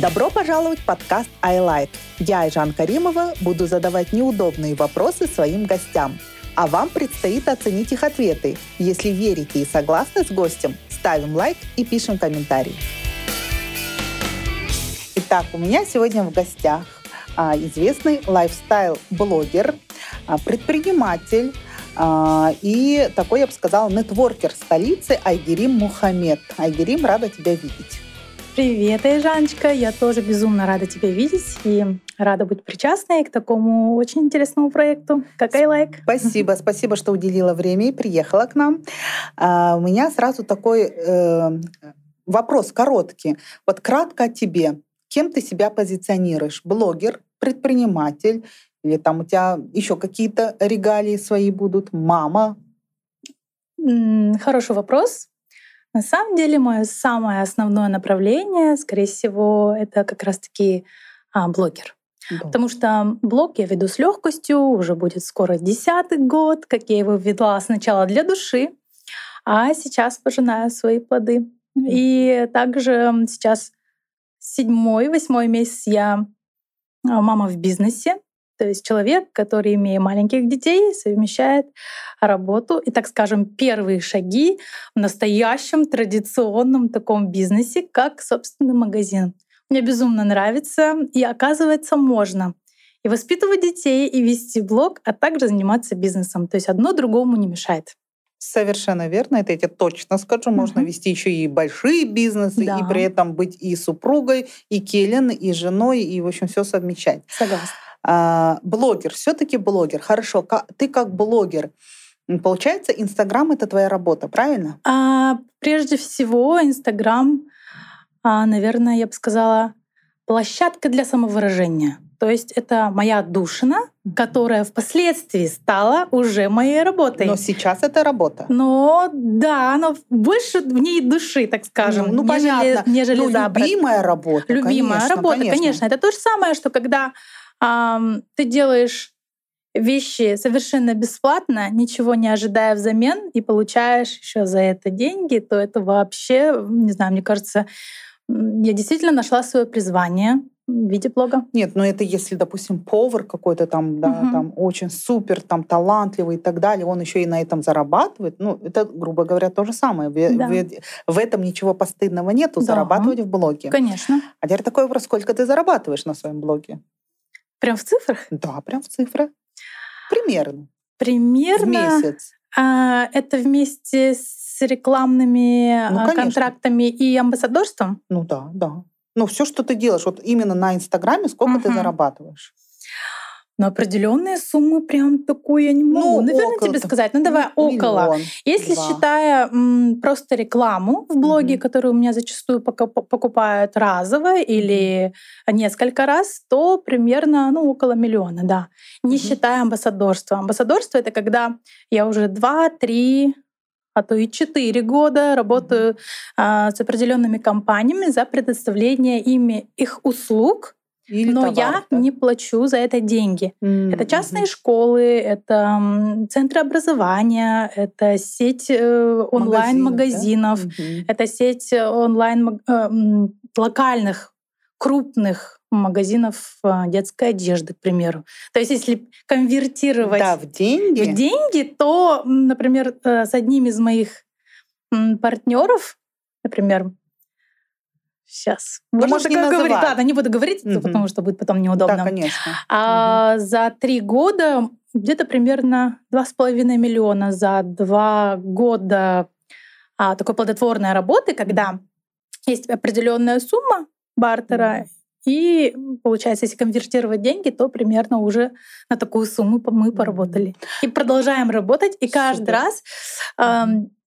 Добро пожаловать в подкаст iLife. Я, Айжан Каримова, буду задавать неудобные вопросы своим гостям. А вам предстоит оценить их ответы. Если верите и согласны с гостем, ставим лайк и пишем комментарий. Итак, у меня сегодня в гостях а, известный лайфстайл-блогер, а, предприниматель, а, и такой, я бы сказала, нетворкер столицы Айгерим Мухаммед. Айгерим, рада тебя видеть. Привет, Айжаночка. Я тоже безумно рада тебя видеть и рада быть причастной к такому очень интересному проекту, как iLike. Спасибо, спасибо, что уделила время и приехала к нам. А, у меня сразу такой э, вопрос короткий. Вот кратко о тебе. Кем ты себя позиционируешь? Блогер, предприниматель, или там у тебя еще какие-то регалии свои будут? Мама? Хороший вопрос. На самом деле, мое самое основное направление, скорее всего, это как раз-таки а, блогер. Да. Потому что блог я веду с легкостью, уже будет скоро десятый год, как я его ведла сначала для души, а сейчас пожинаю свои плоды. И также сейчас седьмой, восьмой месяц я а, мама в бизнесе. То есть человек, который, имея маленьких детей, совмещает работу и, так скажем, первые шаги в настоящем традиционном таком бизнесе, как собственный магазин. Мне безумно нравится, и оказывается, можно и воспитывать детей, и вести блог, а также заниматься бизнесом. То есть одно другому не мешает. Совершенно верно, это я тебе точно скажу. Можно uh-huh. вести еще и большие бизнесы, да. и при этом быть и супругой, и келен, и женой, и, в общем, все совмещать. Согласна. А, блогер, все-таки блогер. Хорошо, ты как блогер, получается, Инстаграм это твоя работа, правильно? А, прежде всего, Инстаграм, а, наверное, я бы сказала, площадка для самовыражения. То есть это моя душина, которая впоследствии стала уже моей работой. Но сейчас это работа. Но да, но больше в ней души, так скажем, ну, ну нежели, понятно. нежели ну, любимая работа. Любимая конечно, работа, конечно. конечно. Это то же самое, что когда ты делаешь вещи совершенно бесплатно, ничего не ожидая взамен, и получаешь еще за это деньги, то это вообще, не знаю, мне кажется, я действительно нашла свое призвание в виде блога. Нет, но это если, допустим, повар какой-то там, да, угу. там очень супер, там талантливый и так далее, он еще и на этом зарабатывает. Ну, это, грубо говоря, то же самое. Да. В, в этом ничего постыдного нету, да. зарабатывать в блоге. Конечно. А теперь такой вопрос, сколько ты зарабатываешь на своем блоге? Прям в цифрах? Да, прям в цифрах. Примерно. Примерно. В месяц. А, это вместе с рекламными ну, а, контрактами и амбассадорством? Ну да, да. Ну, все, что ты делаешь, вот именно на Инстаграме, сколько угу. ты зарабатываешь? Но определенные суммы прям такую я не могу, ну, наверное, тебе сказать. Ну давай ну, около. Миллион, Если два. считая м, просто рекламу в блоге, угу. которую у меня зачастую покупают разово или несколько раз, то примерно ну около миллиона, да. Не угу. считая амбассадорства. Амбассадорство это когда я уже два-три а то и 4 года работаю а, с определенными компаниями за предоставление ими их услуг, или но товар, я да? не плачу за это деньги. Mm-hmm. Это частные школы, это центры образования, это сеть э, онлайн-магазинов, да? mm-hmm. это сеть э, онлайн э, локальных крупных магазинов э, детской одежды, к примеру. То есть если конвертировать да, в деньги, в деньги, то, например, с одним из моих партнеров, например, Сейчас. Ну, Можно такое не говорить? Да, не буду говорить, угу. потому что будет потом неудобно. Да, конечно. А угу. за три года где-то примерно два с половиной миллиона за два года а, такой плодотворной работы, когда есть определенная сумма бартера, угу. и получается, если конвертировать деньги, то примерно уже на такую сумму мы поработали. И продолжаем работать, и каждый Супер. раз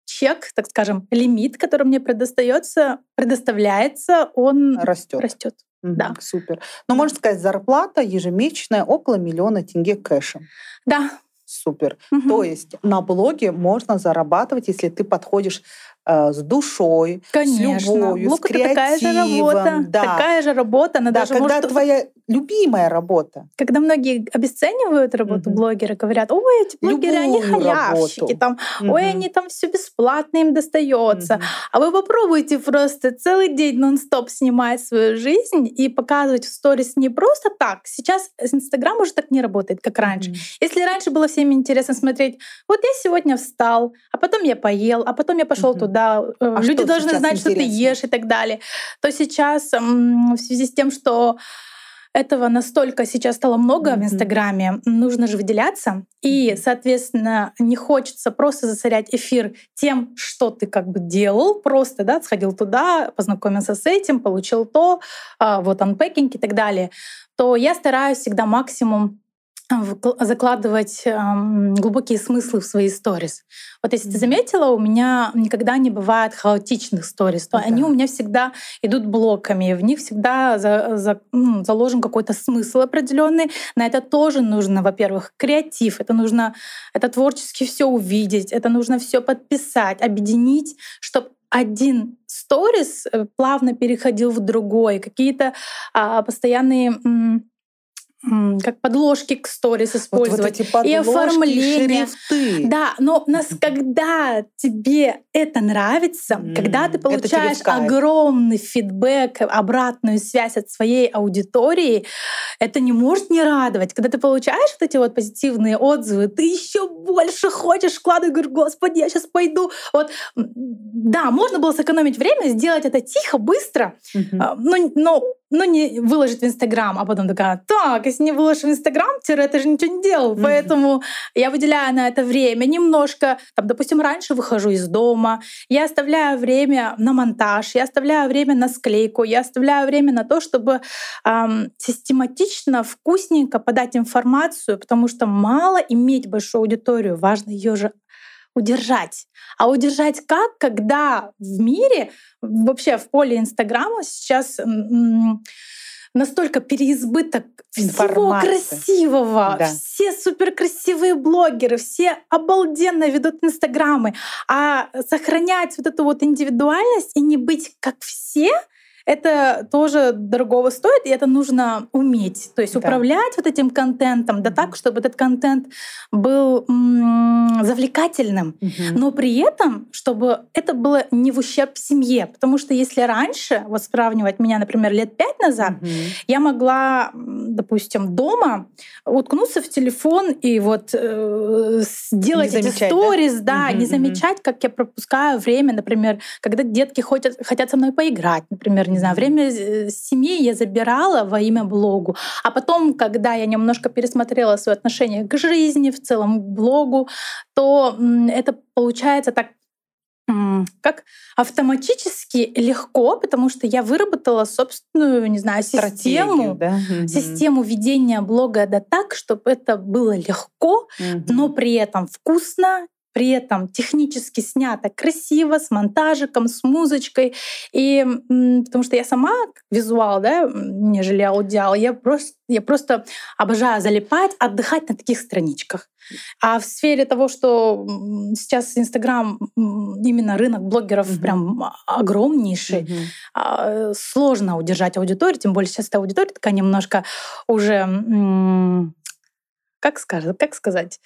чек, так скажем, лимит, который мне предостается, предоставляется, он растет. растет. Угу, да. Супер. Но ну, можно сказать, зарплата ежемесячная около миллиона тенге кэшем. Да. Супер. Угу. То есть на блоге можно зарабатывать, если ты подходишь э, с душой, Конечно. с любовью, Блог с креативом. Такая же работа. Да. Такая же работа. Она да, даже когда может... твоя любимая работа. Когда многие обесценивают работу угу. блогера, говорят, ой, эти блогеры, Любую они халявщики, там, угу. ой, они там все бесплатно им достается. Угу. А вы попробуйте просто целый день нон-стоп снимать свою жизнь и показывать в сторис не просто так. Сейчас Инстаграм уже так не работает, как раньше. Угу. Если раньше было всем интересно смотреть, вот я сегодня встал, а потом я поел, а потом я пошел угу. туда, э, а люди должны знать, интересно? что ты ешь и так далее, то сейчас в связи с тем, что этого настолько сейчас стало много mm-hmm. в Инстаграме, нужно же выделяться. И, соответственно, не хочется просто засорять эфир тем, что ты как бы делал, просто, да, сходил туда, познакомился с этим, получил то, а, вот анпекинг и так далее, то я стараюсь всегда максимум закладывать глубокие смыслы в свои сторис. Вот если ты заметила, у меня никогда не бывает хаотичных сторис, то да. они у меня всегда идут блоками, в них всегда за, за, заложен какой-то смысл определенный. На это тоже нужно, во-первых, креатив, это нужно, это творчески все увидеть, это нужно все подписать, объединить, чтобы один сторис э, плавно переходил в другой, какие-то а, постоянные как подложки к сторис использовать. Вот, вот эти и оформление. Шрифты. Да, но нас, когда тебе это нравится, mm, когда ты получаешь огромный фидбэк, обратную связь от своей аудитории, это не может не радовать. Когда ты получаешь вот эти вот позитивные отзывы, ты еще больше хочешь вкладывать, говоришь, господи, я сейчас пойду. Вот, да, можно было сэкономить время, сделать это тихо, быстро, mm-hmm. но, но ну, не выложить в Инстаграм, а потом такая, так, если не выложишь в Инстаграм, ты же ничего не делал. Mm-hmm. Поэтому я выделяю на это время немножко. Там, допустим, раньше выхожу из дома, я оставляю время на монтаж, я оставляю время на склейку, я оставляю время на то, чтобы эм, систематично, вкусненько подать информацию, потому что мало иметь большую аудиторию, важно ее же удержать. А удержать как, когда в мире, вообще в поле Инстаграма сейчас настолько переизбыток всего красивого. Да. Все суперкрасивые блогеры, все обалденно ведут инстаграмы. А сохранять вот эту вот индивидуальность и не быть как все — это тоже дорогого стоит, и это нужно уметь. То есть да. управлять вот этим контентом, да так, чтобы этот контент был м- завлекательным, угу. но при этом, чтобы это было не в ущерб семье. Потому что если раньше, вот сравнивать меня, например, лет пять назад, угу. я могла, допустим, дома уткнуться в телефон и вот э, сделать не эти сторис, да, да угу, не замечать, как я пропускаю время, например, когда детки хотят, хотят со мной поиграть, например, не знаю, время э, семьи я забирала во имя блогу. А потом, когда я немножко пересмотрела свое отношение к жизни, в целом к блогу, то это получается так как автоматически легко, потому что я выработала собственную, не знаю, систему, да? систему ведения блога да так, чтобы это было легко, угу. но при этом вкусно, при этом технически снято красиво, с монтажиком, с музычкой. И потому что я сама визуал, да, нежели аудиал, я просто, я просто обожаю залипать, отдыхать на таких страничках. А в сфере того, что сейчас Инстаграм, именно рынок блогеров mm-hmm. прям огромнейший, mm-hmm. сложно удержать аудиторию, тем более сейчас эта аудитория такая немножко уже, как сказать, как сказать,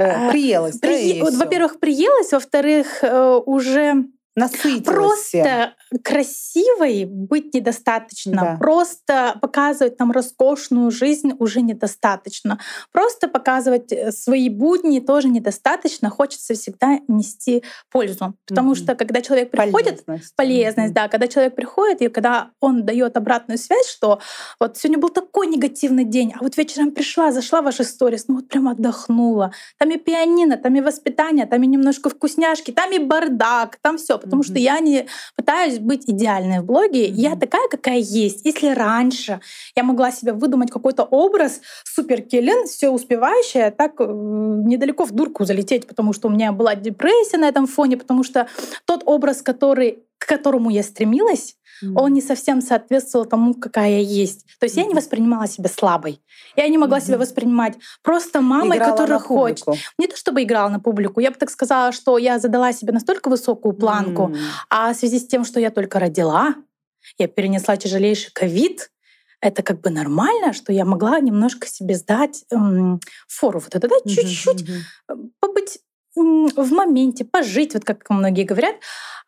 Э, приелась. При... Да, вот, во-первых, приелась, во-вторых, э, уже Насытилась Просто всем. красивой быть недостаточно. Да. Просто показывать там роскошную жизнь уже недостаточно. Просто показывать э, свои будни тоже недостаточно. Хочется всегда нести пользу. Потому mm-hmm. что когда человек приходит... Полезность. Полезность, mm-hmm. да. Когда человек приходит, и когда он дает обратную связь, что вот сегодня был такой негативный день, а вот вечером пришла, зашла в ваши сторис, ну вот прям отдохнула. Там и пианино, там и воспитание, там и немножко вкусняшки, там и бардак, там все потому mm-hmm. что я не пытаюсь быть идеальной в блоге. Mm-hmm. Я такая, какая есть. Если раньше я могла себе выдумать какой-то образ супер Келлен, все успевающая, так э, недалеко в дурку залететь, потому что у меня была депрессия на этом фоне, потому что тот образ, который, к которому я стремилась, mm-hmm. он не совсем соответствовал тому, какая я есть. То есть mm-hmm. я не воспринимала себя слабой. Я не могла mm-hmm. себя воспринимать просто мамой, играла которая хочет. Не то чтобы играла на публику, я бы так сказала, что я задала себе настолько высокую планку, mm-hmm. а в связи с тем, что я только родила, я перенесла тяжелейший ковид, это как бы нормально, что я могла немножко себе сдать эм, фору вот это, да, чуть-чуть mm-hmm. побыть в моменте, пожить, вот как многие говорят.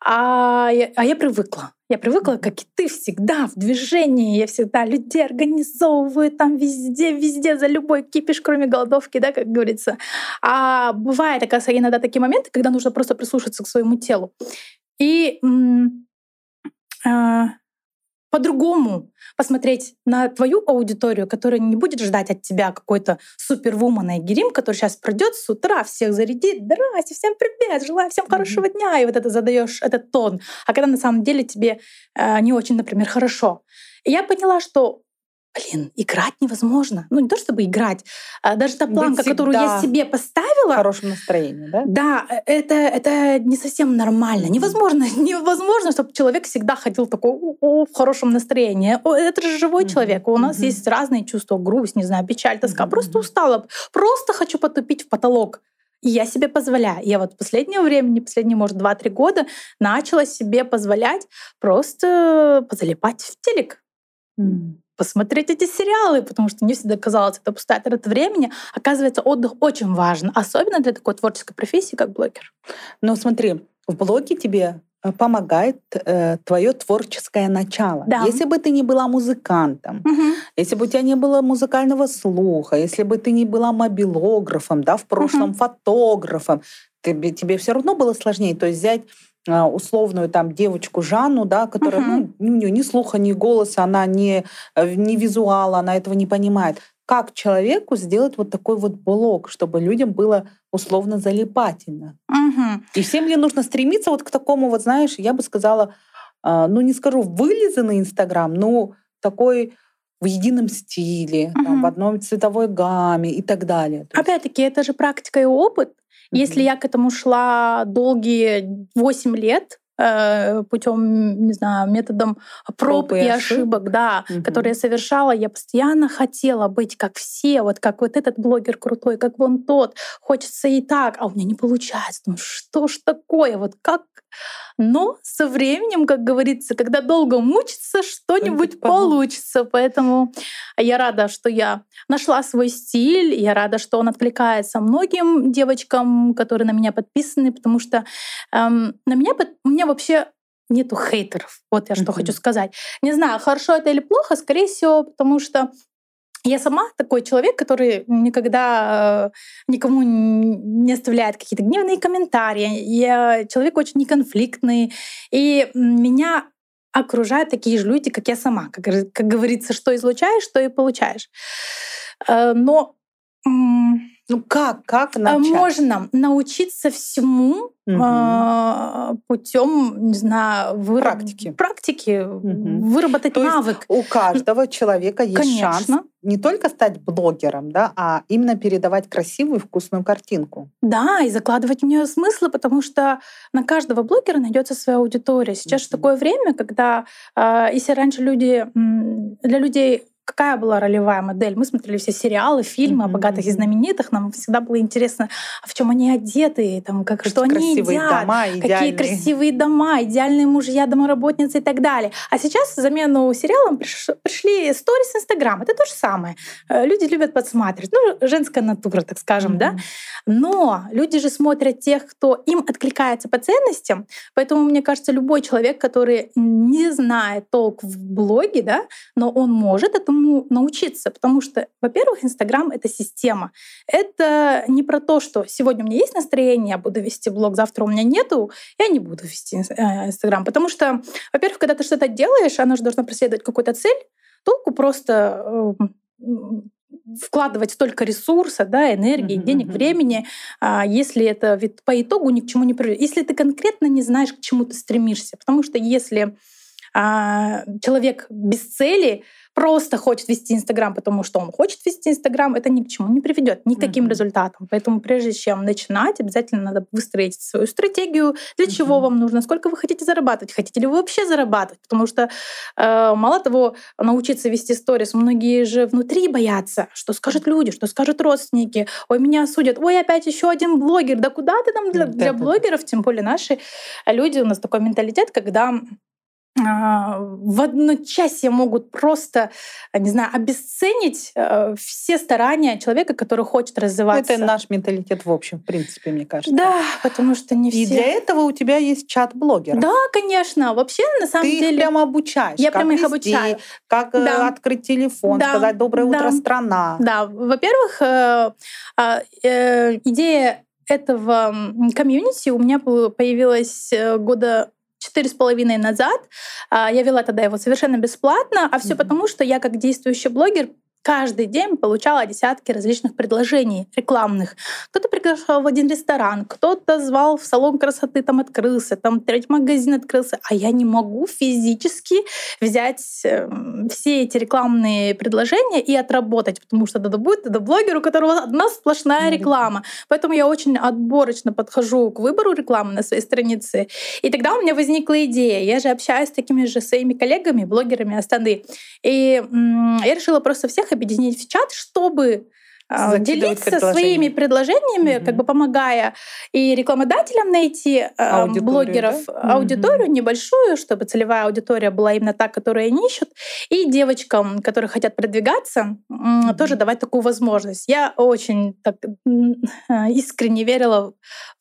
А я, а я привыкла. Я привыкла, как и ты, всегда в движении. Я всегда людей организовываю там везде, везде, за любой кипиш, кроме голодовки, да, как говорится. А бывает, оказывается, иногда такие моменты, когда нужно просто прислушаться к своему телу. И э, по-другому посмотреть на твою аудиторию, которая не будет ждать от тебя какой-то супервумана и герим, который сейчас пройдет с утра, всех зарядит, здрасте, всем привет, желаю всем хорошего дня, и вот это задаешь этот тон. А когда на самом деле тебе э, не очень, например, хорошо. И я поняла, что блин, играть невозможно. Ну, не то чтобы играть, а даже та планка, которую я себе поставила... В хорошем настроении, да? Да, э, это, это не совсем нормально. Невозможно, невозможно, чтобы человек всегда ходил такой о, в хорошем настроении. Это же живой mm-hmm. человек. У нас mm-hmm. есть разные чувства, грусть, не знаю, печаль, тоска. Mm-hmm. Просто устала. Просто хочу потупить в потолок. И я себе позволяю. Я вот в последнее время, последние, может, 2-3 года начала себе позволять просто позалипать в телек. Mm посмотреть эти сериалы, потому что мне всегда казалось, это пустая трата времени. Оказывается, отдых очень важен, особенно для такой творческой профессии, как блогер. Но смотри, в блоге тебе э, помогает э, твое творческое начало. Да. Если бы ты не была музыкантом, угу. если бы у тебя не было музыкального слуха, если бы ты не была мобилографом, да, в прошлом угу. фотографом, тебе, тебе все равно было сложнее. То есть взять условную там девочку Жанну, да, которая, uh-huh. ну, у нее ни слуха, ни голоса, она не, э, не визуал, она этого не понимает. Как человеку сделать вот такой вот блог, чтобы людям было условно залипательно? Uh-huh. И всем ли нужно стремиться вот к такому вот, знаешь, я бы сказала, а, ну не скажу вылизанный Инстаграм, но такой в едином стиле, uh-huh. там, в одной цветовой гамме и так далее. Опять-таки, это же практика и опыт. Если я к этому шла долгие 8 лет, путем, не знаю, методом проб, проб и ошибок, ошибок да, угу. которые я совершала, я постоянно хотела быть как все, вот как вот этот блогер крутой, как вон тот. Хочется и так, а у меня не получается. Ну что ж такое? Вот как но со временем, как говорится, когда долго мучиться, что-нибудь получится. Поэтому я рада, что я нашла свой стиль. Я рада, что он откликается многим девочкам, которые на меня подписаны, потому что эм, на меня, у меня вообще нету хейтеров. Вот я что mm-hmm. хочу сказать. Не знаю, хорошо это или плохо, скорее всего, потому что я сама такой человек, который никогда э, никому не оставляет какие-то гневные комментарии. Я человек очень неконфликтный. И меня окружают такие же люди, как я сама. Как, как говорится, что излучаешь, что и получаешь. Э, но ну как, как начать? Можно научиться всему угу. путем, не знаю, выраб... практики, практики угу. выработать То навык. у каждого человека есть Конечно. шанс не только стать блогером, да, а именно передавать красивую вкусную картинку. Да, и закладывать в нее смыслы, потому что на каждого блогера найдется своя аудитория. Сейчас угу. такое время, когда э, если раньше люди для людей какая была ролевая модель. Мы смотрели все сериалы, фильмы mm-hmm. о богатых и знаменитых. Нам всегда было интересно, а в чем они одеты, там, как, что они едят, дома, какие красивые дома, идеальные мужья, домоработницы и так далее. А сейчас в замену сериалам приш, пришли сторис Инстаграм. Это то же самое. Э, люди любят подсматривать. Ну, женская натура, так скажем, mm-hmm. да. Но люди же смотрят тех, кто им откликается по ценностям. Поэтому, мне кажется, любой человек, который не знает толк в блоге, да, но он может это этому научиться, потому что, во-первых, Инстаграм — это система. Это не про то, что сегодня у меня есть настроение, я буду вести блог, завтра у меня нету, я не буду вести э, Инстаграм. Потому что, во-первых, когда ты что-то делаешь, оно же должно преследовать какую-то цель, толку просто э, вкладывать столько ресурса, да, энергии, uh-huh, денег, времени, а, если это ведь по итогу ни к чему не приведет. Если ты конкретно не знаешь, к чему ты стремишься. Потому что если а, человек без цели просто хочет вести Инстаграм, потому что он хочет вести Инстаграм, это ни к чему не приведет, никаким mm-hmm. результатам. Поэтому прежде чем начинать, обязательно надо выстроить свою стратегию, для mm-hmm. чего вам нужно, сколько вы хотите зарабатывать, хотите ли вы вообще зарабатывать. Потому что э, мало того, научиться вести сторис, многие же внутри боятся, что скажут люди, что скажут родственники, ой, меня осудят, ой, опять еще один блогер, да куда ты там для, для блогеров, тем более наши люди, у нас такой менталитет, когда в одночасье могут просто, не знаю, обесценить э, все старания человека, который хочет развиваться. Это наш менталитет в общем, в принципе, мне кажется. Да, потому что не все. И для этого у тебя есть чат блогеров. Да, конечно. Вообще, на самом Ты деле... Ты их прямо обучаешь. Я прямо их обучаю. Как э, да. открыть телефон, да. сказать «Доброе да. утро, страна». Да, во-первых, э, а, идея этого комьюнити у меня появилась года четыре с половиной назад. А, я вела тогда его совершенно бесплатно, а все mm-hmm. потому, что я как действующий блогер каждый день получала десятки различных предложений рекламных. Кто-то приглашал в один ресторан, кто-то звал в салон красоты, там открылся, там третий магазин открылся, а я не могу физически взять эм, все эти рекламные предложения и отработать, потому что это будет это блогер, у которого одна сплошная реклама. Поэтому я очень отборочно подхожу к выбору рекламы на своей странице. И тогда у меня возникла идея. Я же общаюсь с такими же своими коллегами, блогерами Астаны. И я решила просто всех объединить в чат, чтобы делиться своими предложениями, угу. как бы помогая и рекламодателям найти а, аудиторию, блогеров да? аудиторию угу. небольшую, чтобы целевая аудитория была именно та, которую они ищут, и девочкам, которые хотят продвигаться, угу. тоже давать такую возможность. Я очень так искренне верила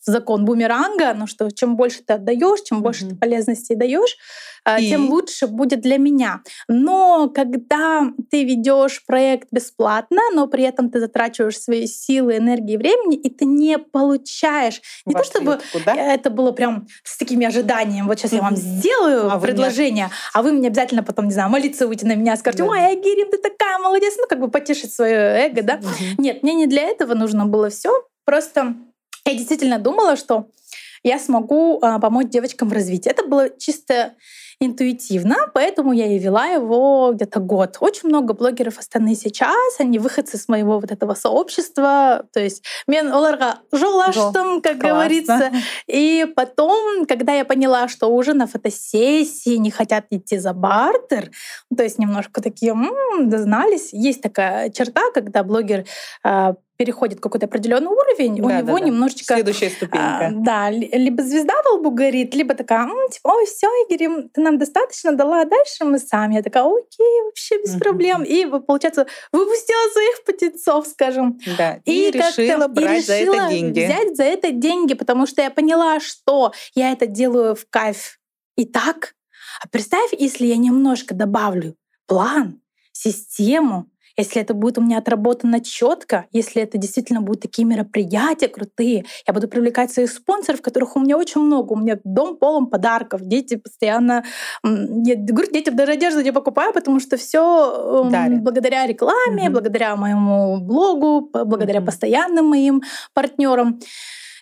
в закон бумеранга, ну что чем больше ты отдаешь, чем больше ты полезностей даешь, а, и? тем лучше будет для меня. Но когда ты ведешь проект бесплатно, но при этом ты затрачиваешь свои силы, энергии, времени, и ты не получаешь не то чтобы да? это было прям с такими ожиданиями. Вот сейчас я вам сделаю а предложение, вы а вы мне обязательно потом не знаю молиться выйти на меня, скажете, да. ой, Агирим, ты такая молодец, ну как бы потешить свое эго, да? Нет, мне не для этого нужно было все. Просто я действительно думала, что я смогу а, помочь девочкам в развитии. Это было чисто интуитивно, поэтому я и вела его где-то год. Очень много блогеров Астаны сейчас, они выходцы с моего вот этого сообщества, то есть мен оларға жолаштым, как Классно. говорится. И потом, когда я поняла, что уже на фотосессии не хотят идти за бартер, то есть немножко такие, м-м, дознались. Есть такая черта, когда блогер а, переходит какой-то определенный уровень, да, у него да, немножечко... Следующая ступенька. А, да, либо звезда в лбу горит, либо такая, М, типа, ой, все, Игорь, ты нам достаточно дала, а дальше мы сами. Я такая, окей, вообще без проблем. И, получается, выпустила своих птенцов, скажем. Да, и, и решила брать и решила за это деньги. взять за это деньги, потому что я поняла, что я это делаю в кайф и так. А представь, если я немножко добавлю план, систему, если это будет у меня отработано четко, если это действительно будут такие мероприятия крутые, я буду привлекать своих спонсоров, которых у меня очень много. У меня дом полон подарков, дети постоянно... Я говорю, детям даже одежду не покупаю, потому что все эм, благодаря рекламе, угу. благодаря моему блогу, благодаря угу. постоянным моим партнерам.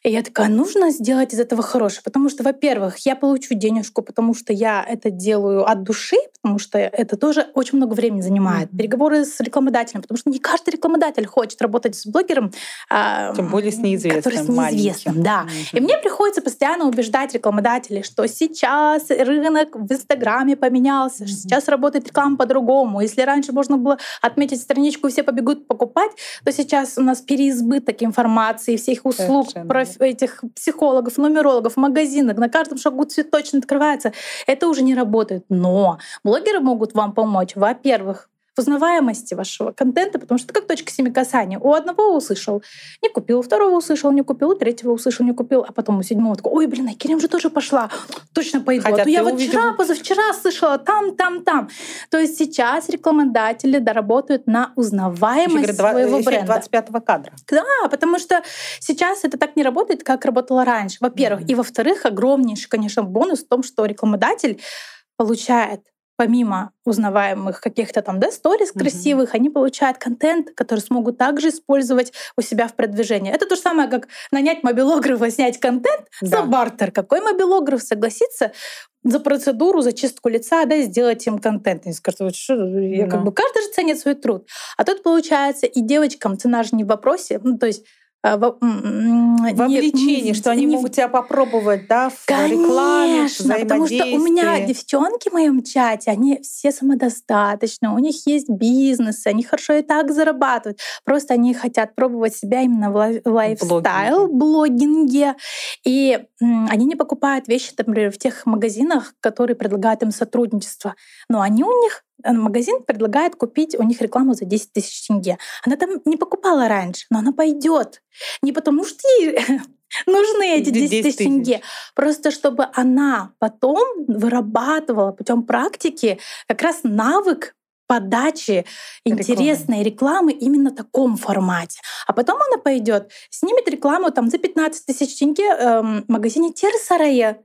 И я такая, нужно сделать из этого хорошее, потому что, во-первых, я получу денежку, потому что я это делаю от души, потому что это тоже очень много времени занимает. Mm-hmm. Переговоры с рекламодателем, потому что не каждый рекламодатель хочет работать с блогером, а, тем более с неизвестным, который с неизвестным, да. Mm-hmm. И мне приходится постоянно убеждать рекламодателей, что сейчас рынок в Инстаграме поменялся, mm-hmm. сейчас работает реклама по-другому. Если раньше можно было отметить страничку и все побегут покупать, то сейчас у нас переизбыток информации, всех услуг, Совершенно этих психологов, нумерологов, магазинах, на каждом шагу цветочно открывается. Это уже не работает. Но блогеры могут вам помочь, во-первых, узнаваемости вашего контента, потому что это как точка семи касания. У одного услышал, не купил, у второго услышал, не купил, у третьего услышал, не купил, а потом у седьмого такой, ой, блин, а Керем же тоже пошла, точно пойду. Хотя а то я вот увидел... вчера, позавчера слышала там, там, там. То есть сейчас рекламодатели доработают на узнаваемость говорят, своего бренда. 25-го кадра. Да, потому что сейчас это так не работает, как работало раньше, во-первых. Mm-hmm. И во-вторых, огромнейший, конечно, бонус в том, что рекламодатель получает помимо узнаваемых каких-то там, да, сторис красивых, mm-hmm. они получают контент, который смогут также использовать у себя в продвижении. Это то же самое, как нанять мобилографа, снять контент да. за бартер. Какой мобилограф согласится за процедуру, за чистку лица, да, сделать им контент. Они скажут, вот что, я как бы каждый же ценит свой труд. А тут получается и девочкам цена же не в вопросе, ну, то есть а, вовлечении, что они не... могут тебя попробовать, да, в Конечно, рекламе, потому что у меня девчонки в моем чате, они все самодостаточны, у них есть бизнес, они хорошо и так зарабатывают. Просто они хотят пробовать себя именно в лайфстайл, блогинге. И они не покупают вещи, например, в тех магазинах, которые предлагают им сотрудничество. Но они у них магазин предлагает купить у них рекламу за 10 тысяч тенге. Она там не покупала раньше, но она пойдет. Не потому что ей нужны эти 10 тысяч тенге, просто чтобы она потом вырабатывала путем практики как раз навык подачи интересной рекламы именно в таком формате. А потом она пойдет, снимет рекламу там за 15 тысяч тенге э, в магазине Терсарая,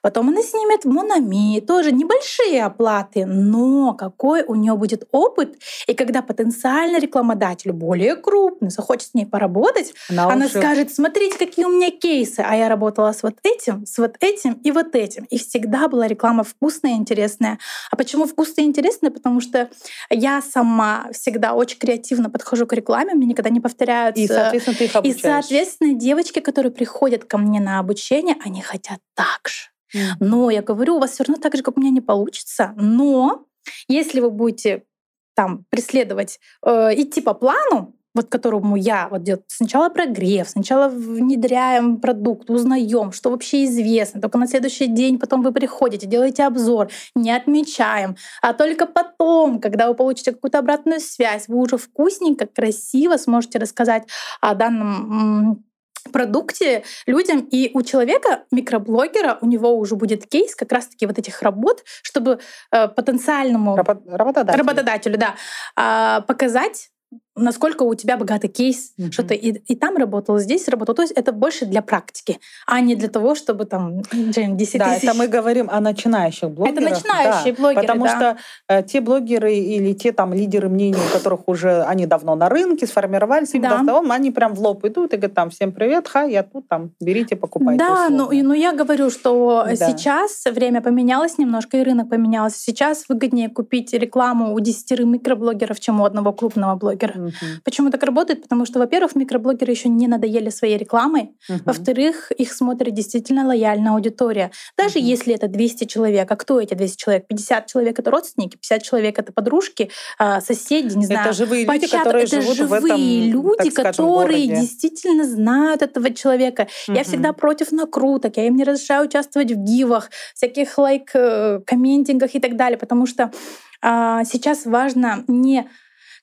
Потом она снимет Монами, тоже небольшие оплаты, но какой у нее будет опыт. И когда потенциальный рекламодатель более крупный захочет с ней поработать, она, она уже... скажет, смотрите, какие у меня кейсы, а я работала с вот этим, с вот этим и вот этим. И всегда была реклама вкусная и интересная. А почему вкусная и интересная? Потому что я сама всегда очень креативно подхожу к рекламе, мне никогда не повторяют. И, соответственно, ты их обучаешь. И, соответственно, девочки, которые приходят ко мне на обучение, они хотят так же. Но я говорю, у вас все равно так же, как у меня, не получится. Но если вы будете там преследовать, э, идти по плану, вот которому я вот делаю сначала прогрев, сначала внедряем продукт, узнаем, что вообще известно. Только на следующий день потом вы приходите, делаете обзор, не отмечаем. А только потом, когда вы получите какую-то обратную связь, вы уже вкусненько, красиво сможете рассказать о данном продукте людям. И у человека, микроблогера, у него уже будет кейс как раз-таки вот этих работ, чтобы э, потенциальному работодателю, работодателю да, э, показать насколько у тебя богатый кейс, mm-hmm. что ты и, и там работал, здесь работал. То есть это больше для практики, а не для того, чтобы там 10 да, тысяч. это мы говорим о начинающих блогерах. Это начинающие да, блогеры, Потому да. что э, те блогеры или те там лидеры мнений, у которых уже они давно на рынке, сформировались, им да. давно, они прям в лоб идут и говорят там всем привет, ха, я тут, там, берите, покупайте. Да, ну, ну я говорю, что да. сейчас время поменялось немножко, и рынок поменялся. Сейчас выгоднее купить рекламу у 10 микроблогеров, чем у одного крупного блогера. Mm-hmm. Почему так работает? Потому что, во-первых, микроблогеры еще не надоели своей рекламой. Uh-huh. Во-вторых, их смотрит действительно лояльная аудитория. Даже uh-huh. если это 200 человек, а кто эти 200 человек? 50 человек — это родственники, 50 человек — это подружки, а, соседи, не знаю. Это живые люди, которые это живут живые в этом, люди, скажем, которые городе. действительно знают этого человека. Uh-huh. Я всегда против накруток, я им не разрешаю участвовать в гивах, всяких лайк-комментингах и так далее, потому что а, сейчас важно не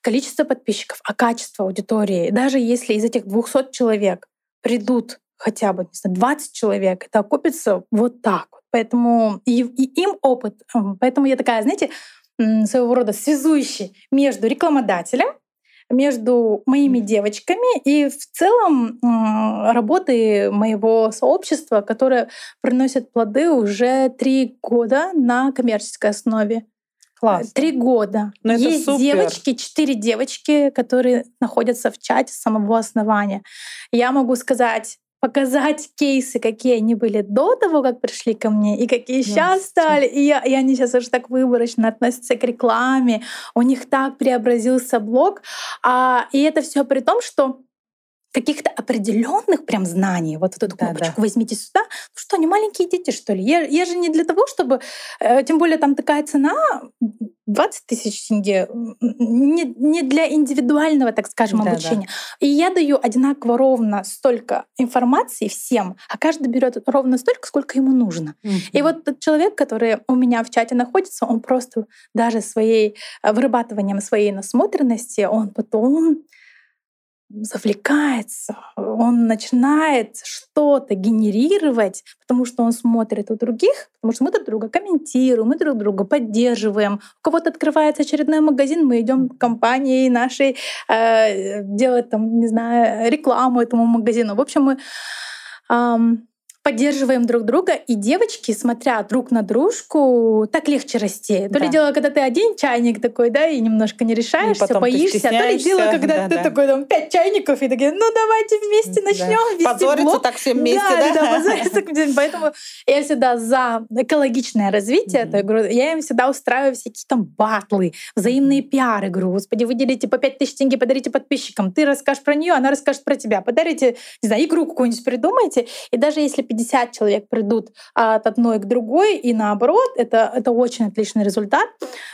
количество подписчиков, а качество аудитории. Даже если из этих 200 человек придут хотя бы не знаю, 20 человек, это окупится вот так. Поэтому и, и им опыт. Поэтому я такая, знаете, своего рода связующий между рекламодателем, между моими девочками и в целом работы моего сообщества, которое приносит плоды уже три года на коммерческой основе. Класс. Три года. Но ну, Есть супер. девочки, четыре девочки, которые находятся в чате с самого основания. Я могу сказать, показать кейсы, какие они были до того, как пришли ко мне, и какие сейчас стали. И, я, и они сейчас уже так выборочно относятся к рекламе. У них так преобразился блог. А, и это все при том, что каких-то определенных прям знаний. Вот, эту да, кнопочку да. возьмите сюда. Ну что, они маленькие дети, что ли? Я, я же не для того, чтобы... Э, тем более там такая цена 20 тысяч тенге не, не для индивидуального, так скажем, да, обучения. Да. И я даю одинаково ровно столько информации всем, а каждый берет ровно столько, сколько ему нужно. Mm-hmm. И вот тот человек, который у меня в чате находится, он просто даже своей э, вырабатыванием своей насмотренности, он потом завлекается, он начинает что-то генерировать, потому что он смотрит у других, потому что мы друг друга комментируем, мы друг друга поддерживаем. У кого-то открывается очередной магазин, мы идем к компании нашей э, делать там, не знаю, рекламу этому магазину. В общем, мы поддерживаем друг друга, и девочки, смотря друг на дружку, так легче расти. То да. ли дело, когда ты один чайник такой, да, и немножко не решаешься, боишься, то ли дело, когда да, ты да. такой там пять чайников, и такие, ну давайте вместе начнем да. Позориться блог. так все вместе, да? Да, да, позориться. Поэтому я всегда за экологичное развитие, mm-hmm. говорю, я им всегда устраиваю всякие там батлы, взаимные пиары, говорю, господи, выделите по пять тысяч тенге, подарите подписчикам, ты расскажешь про нее, она расскажет про тебя, подарите, не знаю, игру какую-нибудь придумайте, и даже если 50 человек придут от одной к другой и наоборот, это, это очень отличный результат,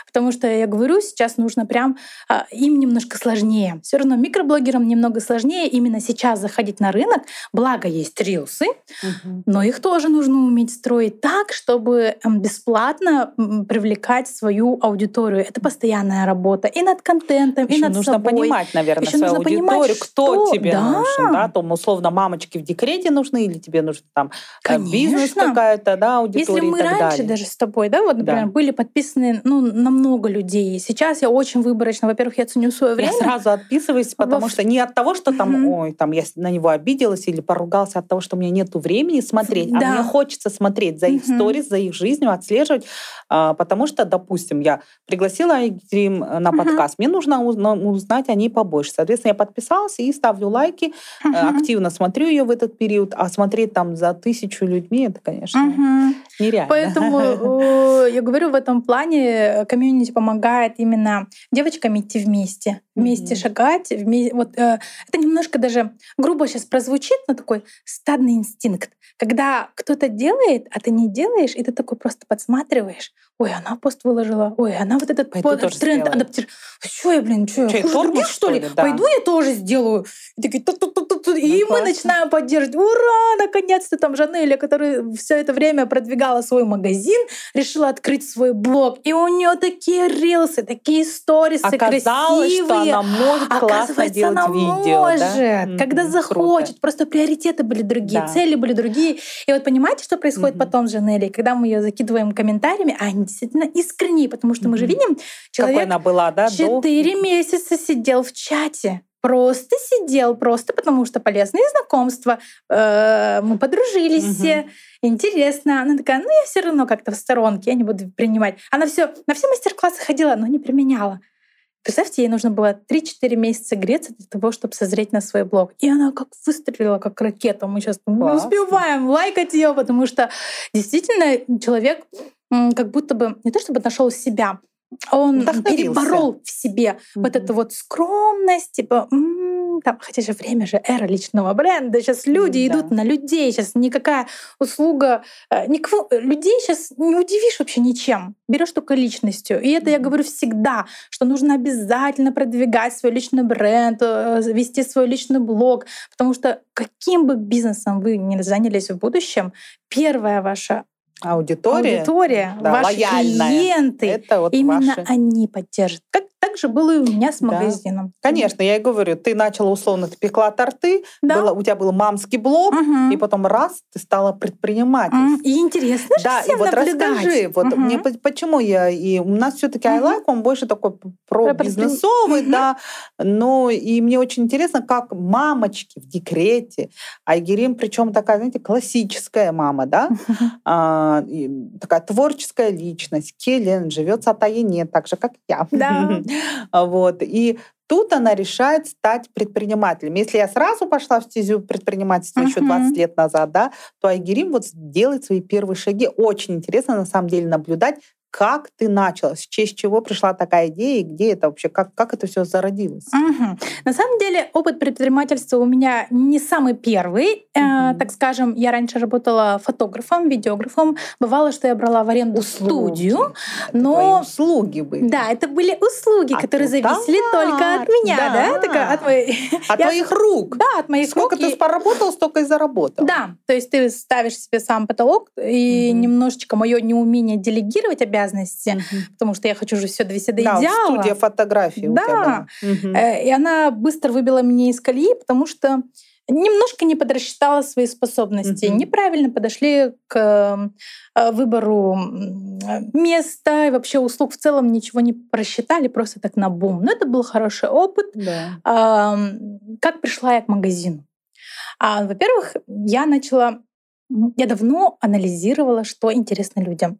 потому что, я говорю, сейчас нужно прям а, им немножко сложнее. Все равно микроблогерам немного сложнее именно сейчас заходить на рынок. Благо есть рилсы, угу. но их тоже нужно уметь строить так, чтобы бесплатно привлекать свою аудиторию. Это постоянная работа и над контентом, Еще и над нужно собой. понимать, наверное, Еще свою аудиторию, понимать, кто что... тебе да. нужен, да, то условно мамочки в декрете нужны или тебе нужен там э, Конечно. бизнес какая-то, да, аудитория Если мы и так раньше далее. даже с тобой, да, вот, например, да. были подписаны ну, на много людей. Сейчас я очень выборочно. Во-первых, я ценю свое время. Я сразу отписываюсь, потому Во... что не от того, что там, mm-hmm. ой, там я на него обиделась или поругался, а от того, что у меня нет времени смотреть, да. а мне хочется смотреть за их mm-hmm. сторис, за их жизнью, отслеживать, а, потому что, допустим, я пригласила Екатерин э, на подкаст, mm-hmm. мне нужно узнать о ней побольше. Соответственно, я подписалась и ставлю лайки, mm-hmm. активно смотрю ее в этот период, а смотреть там за тысячу людьми, это, конечно, угу. нереально. Поэтому я говорю, в этом плане комьюнити помогает именно девочкам идти вместе, вместе угу. шагать. Вместе, вот, э, это немножко даже грубо сейчас прозвучит, но такой стадный инстинкт. Когда кто-то делает, а ты не делаешь, и ты такой просто подсматриваешь, ой, она пост выложила, ой, она вот этот Пойду под, тренд адаптирует. Что я, блин, что я, хуже других, что ли? Да. Пойду я тоже сделаю. И, такие, ту -ту -ту -ту и ну, мы начинаем поддерживать. Ура, наконец-то там Жанеля, которая все это время продвигала свой магазин, решила открыть свой блог. И у нее такие рилсы, такие сторисы Оказалось, красивые. что она может классно делать она видео. может, да? когда захочет. Круто. Просто приоритеты были другие, да. цели были другие. И вот понимаете, что происходит mm-hmm. потом с Жанелей? Когда мы ее закидываем комментариями, а они действительно искренние, потому что mm-hmm. мы же видим, человек Какой она была, да, четыре до... месяца сидел в чате просто сидел, просто потому что полезные знакомства, э, мы подружились угу. интересно. Она такая, ну я все равно как-то в сторонке, я не буду принимать. Она все на все мастер-классы ходила, но не применяла. Представьте, ей нужно было 3-4 месяца греться для того, чтобы созреть на свой блог. И она как выстрелила, как ракета. Мы сейчас не успеваем лайкать ее, потому что действительно человек как будто бы не то чтобы нашел себя, он переборол в себе mm-hmm. вот эту вот скромность, типа, м-м, там, хотя же время же эра личного бренда, сейчас люди mm-hmm. идут на людей, сейчас никакая услуга, э, никого, людей сейчас не удивишь вообще ничем, берешь только личностью. И это mm-hmm. я говорю всегда, что нужно обязательно продвигать свой личный бренд, э, вести свой личный блог, потому что каким бы бизнесом вы ни занялись в будущем, первая ваша Аудитория, аудитория да, ваши лояльная. клиенты, это вот именно ваши... они поддержат. Как так же было и у меня с магазином. Да. Конечно, я и говорю, ты начала условно, ты пекла торты, да. было, у тебя был мамский блог, угу. и потом раз ты стала предпринимателем. И интересно да, и вот наблюдать. расскажи, вот угу. мне почему я и у нас все-таки угу. iLike, он больше такой про, про бизнесовый, угу. да, но и мне очень интересно, как мамочки в декрете, Айгерим, причем такая, знаете, классическая мама, да, угу. а, такая творческая личность, Келлен живет с Атаине, так же как я. Да. Вот. И тут она решает стать предпринимателем. Если я сразу пошла в стезю предпринимательства uh-huh. еще 20 лет назад, да, то Айгерим вот делает свои первые шаги. Очень интересно на самом деле наблюдать, как ты начала, с честь чего пришла такая идея, и где это вообще, как, как это все зародилось? Угу. На самом деле опыт предпринимательства у меня не самый первый. Угу. Э, так скажем, я раньше работала фотографом, видеографом. Бывало, что я брала в аренду услуги. студию. Это но... услуги были. Да, это были услуги, а которые зависели товар. только от меня. Да. Да? Такая, от, моей... от я... твоих рук. Да, от моих Сколько рук. ты и... поработал, столько и заработал. Да, то есть ты ставишь себе сам потолок, и угу. немножечко мое неумение делегировать обязанности обязанности, угу. потому что я хочу же все до до да, идеала. студия фотографии. Да. Угу. И она быстро выбила меня из колеи, потому что немножко не подрасчитала свои способности, mm неправильно подошли к э, выбору места и вообще услуг в целом ничего не просчитали, просто так на бум. Но это был хороший опыт. Да. Как пришла я к магазину? А, во-первых, я начала я давно анализировала, что интересно людям.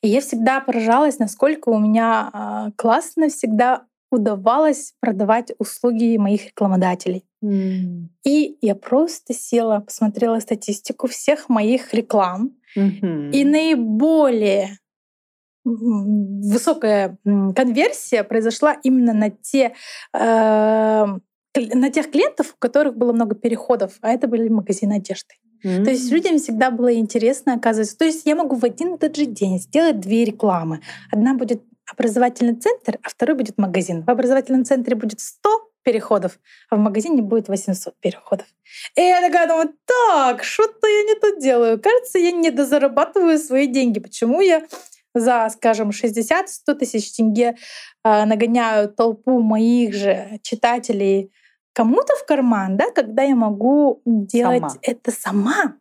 И я всегда поражалась, насколько у меня а, классно всегда удавалось продавать услуги моих рекламодателей. Mm. И я просто села, посмотрела статистику всех моих реклам. Mm-hmm. И наиболее высокая конверсия произошла именно на те э, на тех клиентов, у которых было много переходов, а это были магазины одежды. Mm-hmm. То есть людям всегда было интересно, оказывается. То есть я могу в один и тот же день сделать две рекламы. Одна будет образовательный центр, а второй будет магазин. В образовательном центре будет 100 переходов, а в магазине будет 800 переходов. И я такая думаю, так, что-то я не то делаю. Кажется, я не дозарабатываю свои деньги. Почему я за, скажем, 60-100 тысяч тенге э, нагоняю толпу моих же читателей кому-то в карман, да, когда я могу делать сама. это сама.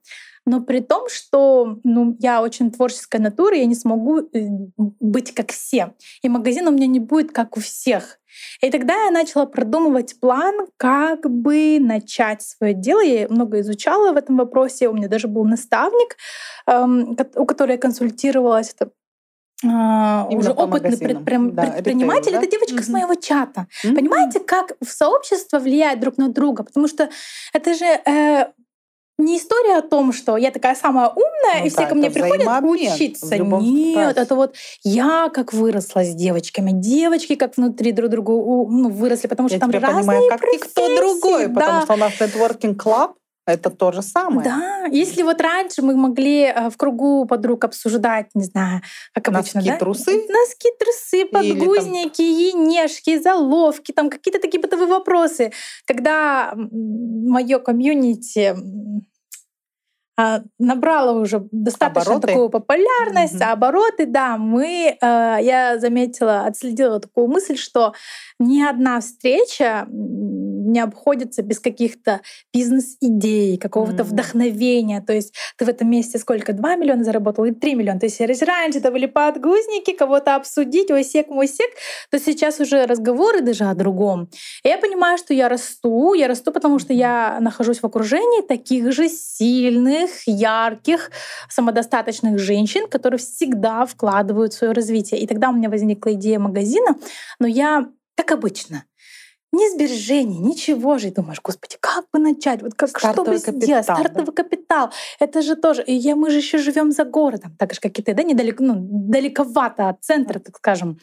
Но при том, что ну, я очень творческая натура, я не смогу э, быть как все. И магазин у меня не будет как у всех. И тогда я начала продумывать план, как бы начать свое дело. Я много изучала в этом вопросе. У меня даже был наставник, эм, у которого я консультировалась. Это а, уже опытный предпри... да, предприниматель, ритейл, да? это девочка mm-hmm. с моего чата. Mm-hmm. Понимаете, как в сообщество влияет друг на друга? Потому что это же э, не история о том, что я такая самая умная, ну, и все да, ко мне приходят учиться. Нет, это вот я как выросла с девочками, девочки как внутри друг другу ну, выросли, потому что я там разные понимаю, как профессии, никто другой, да. потому что у нас club это то же самое. Да, если вот раньше мы могли э, в кругу подруг обсуждать, не знаю, как обычно, Носки, да? трусы? Носки, трусы, подгузники, там... енешки, заловки, там какие-то такие бытовые вопросы. Когда мое комьюнити а, набрала уже достаточно обороты. такую популярность, mm-hmm. обороты, да, мы, э, я заметила, отследила такую мысль, что ни одна встреча не обходится без каких-то бизнес-идей, какого-то mm. вдохновения. То есть ты в этом месяце сколько? 2 миллиона заработал и 3 миллиона. То есть раньше это были подгузники, кого-то обсудить, ой, сек, мой сек, то сейчас уже разговоры даже о другом. И я понимаю, что я расту, я расту, потому что я нахожусь в окружении таких же сильных, ярких, самодостаточных женщин, которые всегда вкладывают в свое развитие. И тогда у меня возникла идея магазина, но я, как обычно, ни сбережений, ничего же. И думаешь, господи, как бы начать? Вот как, Стартовый что бы капитал, сделать? Стартовый да? капитал. Это же тоже. И я, мы же еще живем за городом, так же, как и ты, да, недалеко, ну, далековато от центра, так скажем.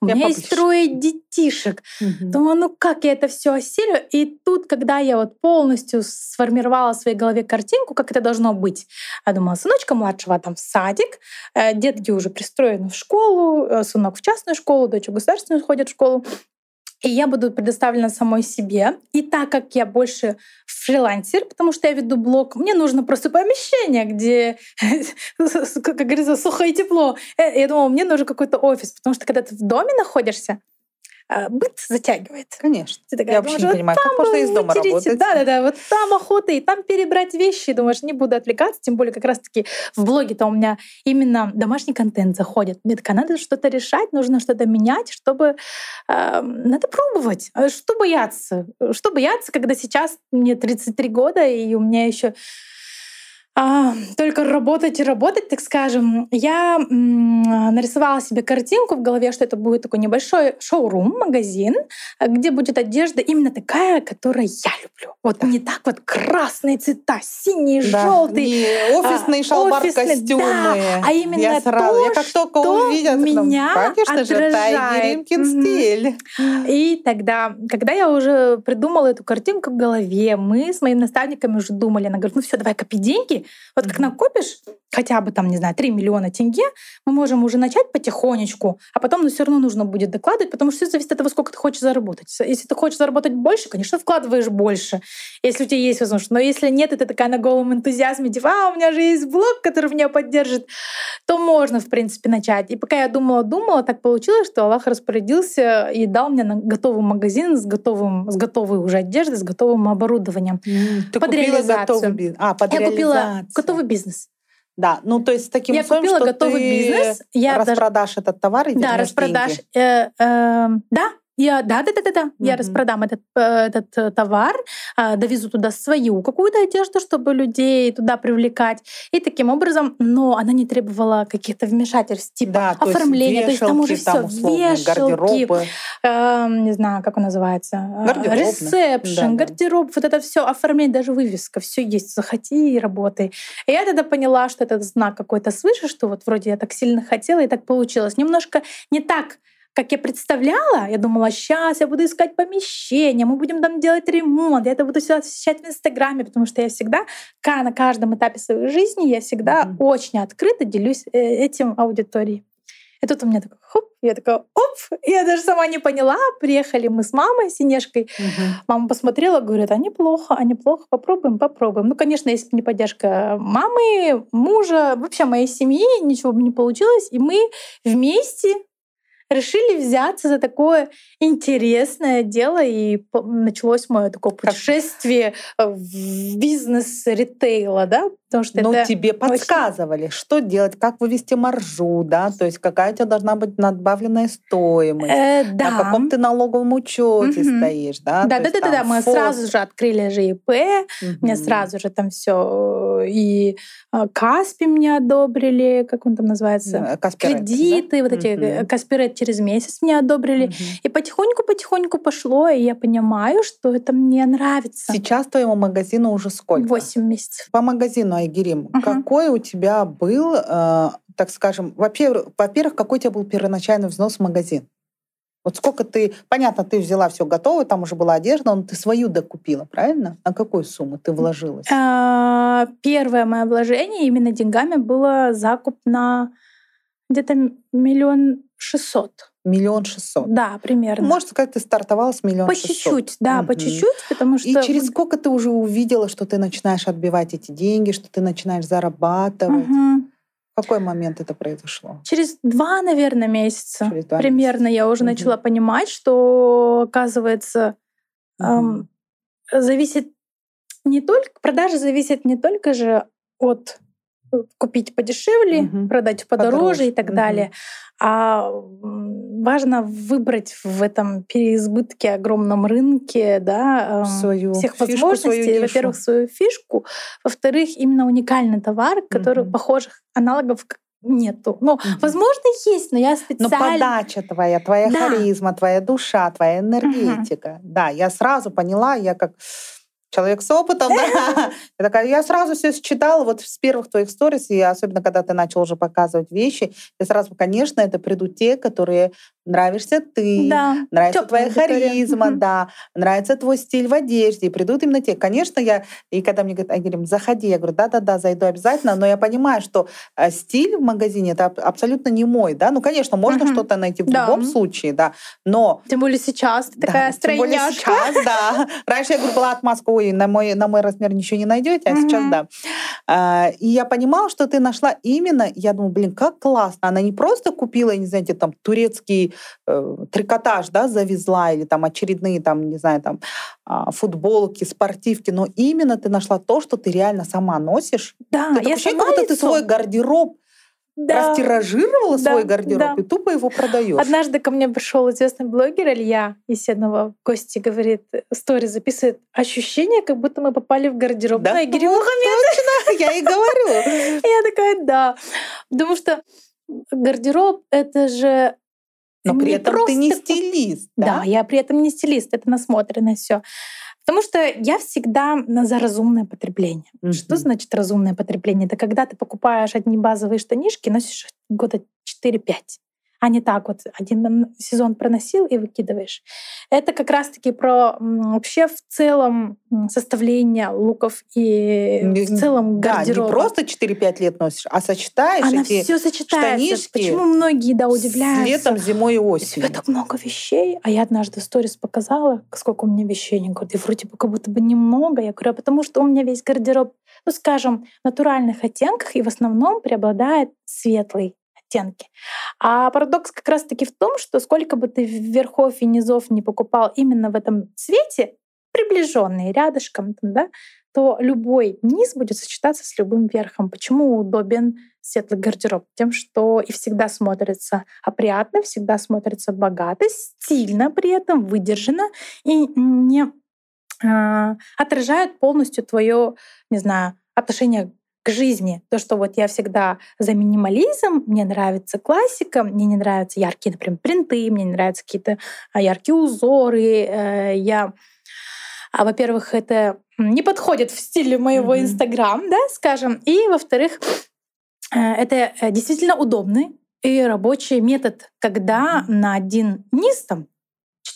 У я меня есть трое детишек. Угу. Думаю, ну как я это все осилю? И тут, когда я вот полностью сформировала в своей голове картинку, как это должно быть, я думала, сыночка младшего там в садик, э, детки уже пристроены в школу, э, сынок в частную школу, дочь в государственную ходит в школу. И я буду предоставлена самой себе. И так как я больше фрилансер, потому что я веду блог, мне нужно просто помещение, где, как говорится, сухое тепло. Э, я думала, мне нужен какой-то офис, потому что когда ты в доме находишься, быт затягивает. Конечно. Ты такая, я вообще не понимаю, как можно из дома работать. Да, да, да. Вот там охота, и там перебрать вещи. Думаешь, не буду отвлекаться. Тем более как раз-таки в блоге-то у меня именно домашний контент заходит. Мне такая, надо что-то решать, нужно что-то менять, чтобы... Э, надо пробовать. А что бояться? Что бояться, когда сейчас мне 33 года, и у меня еще а, только работать и работать, так скажем, я м, нарисовала себе картинку в голове, что это будет такой небольшой шоурум, магазин, где будет одежда именно такая, которую я люблю. Вот да. не так вот красные цвета, синий, да. желтый, не офисный а, шалбар, офисный, костюмы. Да, а именно я сразу, то, я как только что увидела, меня ну, конечно отражает. же, стиль. И тогда, когда я уже придумала эту картинку в голове, мы с моими наставниками уже думали, она говорит, ну все, давай копи деньги, вот как накопишь хотя бы там, не знаю, 3 миллиона тенге, мы можем уже начать потихонечку, а потом ну, все равно нужно будет докладывать, потому что все зависит от того, сколько ты хочешь заработать. Если ты хочешь заработать больше, конечно, вкладываешь больше, если у тебя есть возможность. Но если нет, и ты такая на голом энтузиазме, типа, а, у меня же есть блог, который меня поддержит, то можно, в принципе, начать. И пока я думала-думала, так получилось, что Аллах распорядился и дал мне готовый магазин с, готовым, с готовой уже одеждой, с готовым оборудованием. Mm, ты под купила реализацию. готовый. А, под я купила готовый бизнес. Да, ну то есть таким я условием, купила что готовый ты бизнес, я распродашь даже... этот товар и да, распродашь, э, э, да, Я, да, да, да, да, да. Mm-hmm. Я распродам этот, э, этот э, товар, а, довезу туда свою какую-то одежду, чтобы людей туда привлекать. И таким образом, но она не требовала каких-то вмешательств, типа да, оформления. То есть, вешалки, то есть там уже все вешалки, э, не знаю, как он называется, ресепшн, да, гардероб, да. вот это все оформление, даже вывеска, все есть. Заходи и работай. И я тогда поняла, что это знак какой-то свыше, что вот вроде я так сильно хотела и так получилось. Немножко не так как я представляла, я думала, сейчас я буду искать помещение, мы будем там делать ремонт, я это буду все освещать в Инстаграме, потому что я всегда на каждом этапе своей жизни я всегда mm-hmm. очень открыто делюсь э, этим аудиторией. И тут у меня такой хоп, я такая оп, я даже сама не поняла. Приехали мы с мамой, с Инешкой. Угу. Мама посмотрела, говорит, а неплохо, а неплохо, попробуем, попробуем. Ну, конечно, если бы не поддержка мамы, мужа, вообще моей семьи, ничего бы не получилось. И мы вместе решили взяться за такое интересное дело, и началось мое такое путешествие в бизнес ритейла, да, потому что Но это тебе подсказывали, очень... что делать, как вывести маржу, да, то есть какая у тебя должна быть надбавленная стоимость, э, да. на каком ты налоговом учете угу. стоишь, да. Да, да, да, да, да, мы фонд... сразу же открыли же ИП, угу. мне сразу же там все и а, Каспи мне одобрили, как он там называется, Каспирет, кредиты, да? вот эти угу. Каспирет через месяц мне одобрили. Угу. И потихоньку-потихоньку пошло, и я понимаю, что это мне нравится. Сейчас твоему магазину уже сколько? Восемь месяцев. По магазину Айгерим, угу. какой у тебя был, э, так скажем, во-первых, во-первых, какой у тебя был первоначальный взнос в магазин? Вот сколько ты, понятно, ты взяла все готовое, там уже была одежда, но ты свою докупила, правильно? А какую сумму ты вложилась? А, первое мое вложение именно деньгами было закуп на где-то миллион шестьсот. Миллион шестьсот. Да, примерно. Можно сказать, ты стартовала с миллиона По чуть-чуть, да, угу. по чуть-чуть, потому что... И через сколько ты уже увидела, что ты начинаешь отбивать эти деньги, что ты начинаешь зарабатывать? Угу. В какой момент это произошло? Через два, наверное, месяца. Через два примерно месяца. я уже угу. начала понимать, что, оказывается, угу. эм, зависит не только... Продажа зависит не только же от купить подешевле, угу. продать подороже, подороже и так угу. далее. А важно выбрать в этом переизбытке огромном рынке да, свою всех фишку, возможностей. Во-первых, свою фишку. Во-вторых, именно уникальный товар, который угу. похожих аналогов нету. Ну, угу. возможно, есть, но я специально... Но подача твоя, твоя да. харизма, твоя душа, твоя энергетика. Угу. Да, я сразу поняла, я как человек с опытом, да. Я такая, я сразу все считала, вот с первых твоих сторис, и особенно когда ты начал уже показывать вещи, я сразу, конечно, это придут те, которые нравишься ты, да. нравится Тёплая твоя харизма, угу. да, нравится твой стиль в одежде, и придут именно те. Конечно, я, и когда мне говорят, говорим, заходи, я говорю, да-да-да, зайду обязательно, но я понимаю, что э, стиль в магазине это абсолютно не мой, да, ну, конечно, можно угу. что-то найти в да. любом случае, да, но... Тем более сейчас ты такая да, Тем более сейчас, да. Раньше я говорю, была отмазка, ой, на мой, на мой размер ничего не найдете, а угу. сейчас да. А, и я понимала, что ты нашла именно, я думаю, блин, как классно, она не просто купила, не знаете, там, турецкий э, трикотаж, да, завезла, или там очередные, там, не знаю, там, э, футболки, спортивки, но именно ты нашла то, что ты реально сама носишь. Да, ты я ощущение, как будто ты свой гардероб да. растиражировала да, свой гардероб да. и тупо его продаешь. Однажды ко мне пришел известный блогер Илья Еседного в гости, говорит, стори записывает, ощущение, как будто мы попали в гардероб да? на Игоря Точно, я и говорю. Я такая, да. Потому что гардероб — это же но при этом просто... ты не стилист. Да? да, я при этом не стилист, это насмотрено все. Потому что я всегда за разумное потребление. Mm-hmm. Что значит разумное потребление? Это когда ты покупаешь одни базовые штанишки, носишь года 4-5 а не так вот один сезон проносил и выкидываешь. Это как раз-таки про вообще в целом составление луков и в целом гардероба. Да, не просто 4-5 лет носишь, а сочетаешь Она эти все сочетается. штанишки Почему многие да, удивляются? Летом, зимой и осенью. У тебя так много вещей. А я однажды в сторис показала, сколько у меня вещей. Они говорят, и вроде бы как будто бы немного. Я говорю, а потому что у меня весь гардероб, ну скажем, в натуральных оттенках и в основном преобладает светлый оттенки. А парадокс как раз-таки в том, что сколько бы ты верхов и низов не покупал именно в этом цвете, приближенные рядышком, да, то любой низ будет сочетаться с любым верхом. Почему удобен светлый гардероб? Тем, что и всегда смотрится опрятно, всегда смотрится богато, стильно при этом, выдержано и не а, отражает полностью твое, не знаю, отношение к жизни. То, что вот я всегда за минимализм, мне нравится классика, мне не нравятся яркие, например, принты, мне не нравятся какие-то а, яркие узоры. Э, я а, во-первых, это не подходит в стиле моего Инстаграм, mm-hmm. да, скажем. И, во-вторых, э, это э, действительно удобный и рабочий метод, когда на один низ там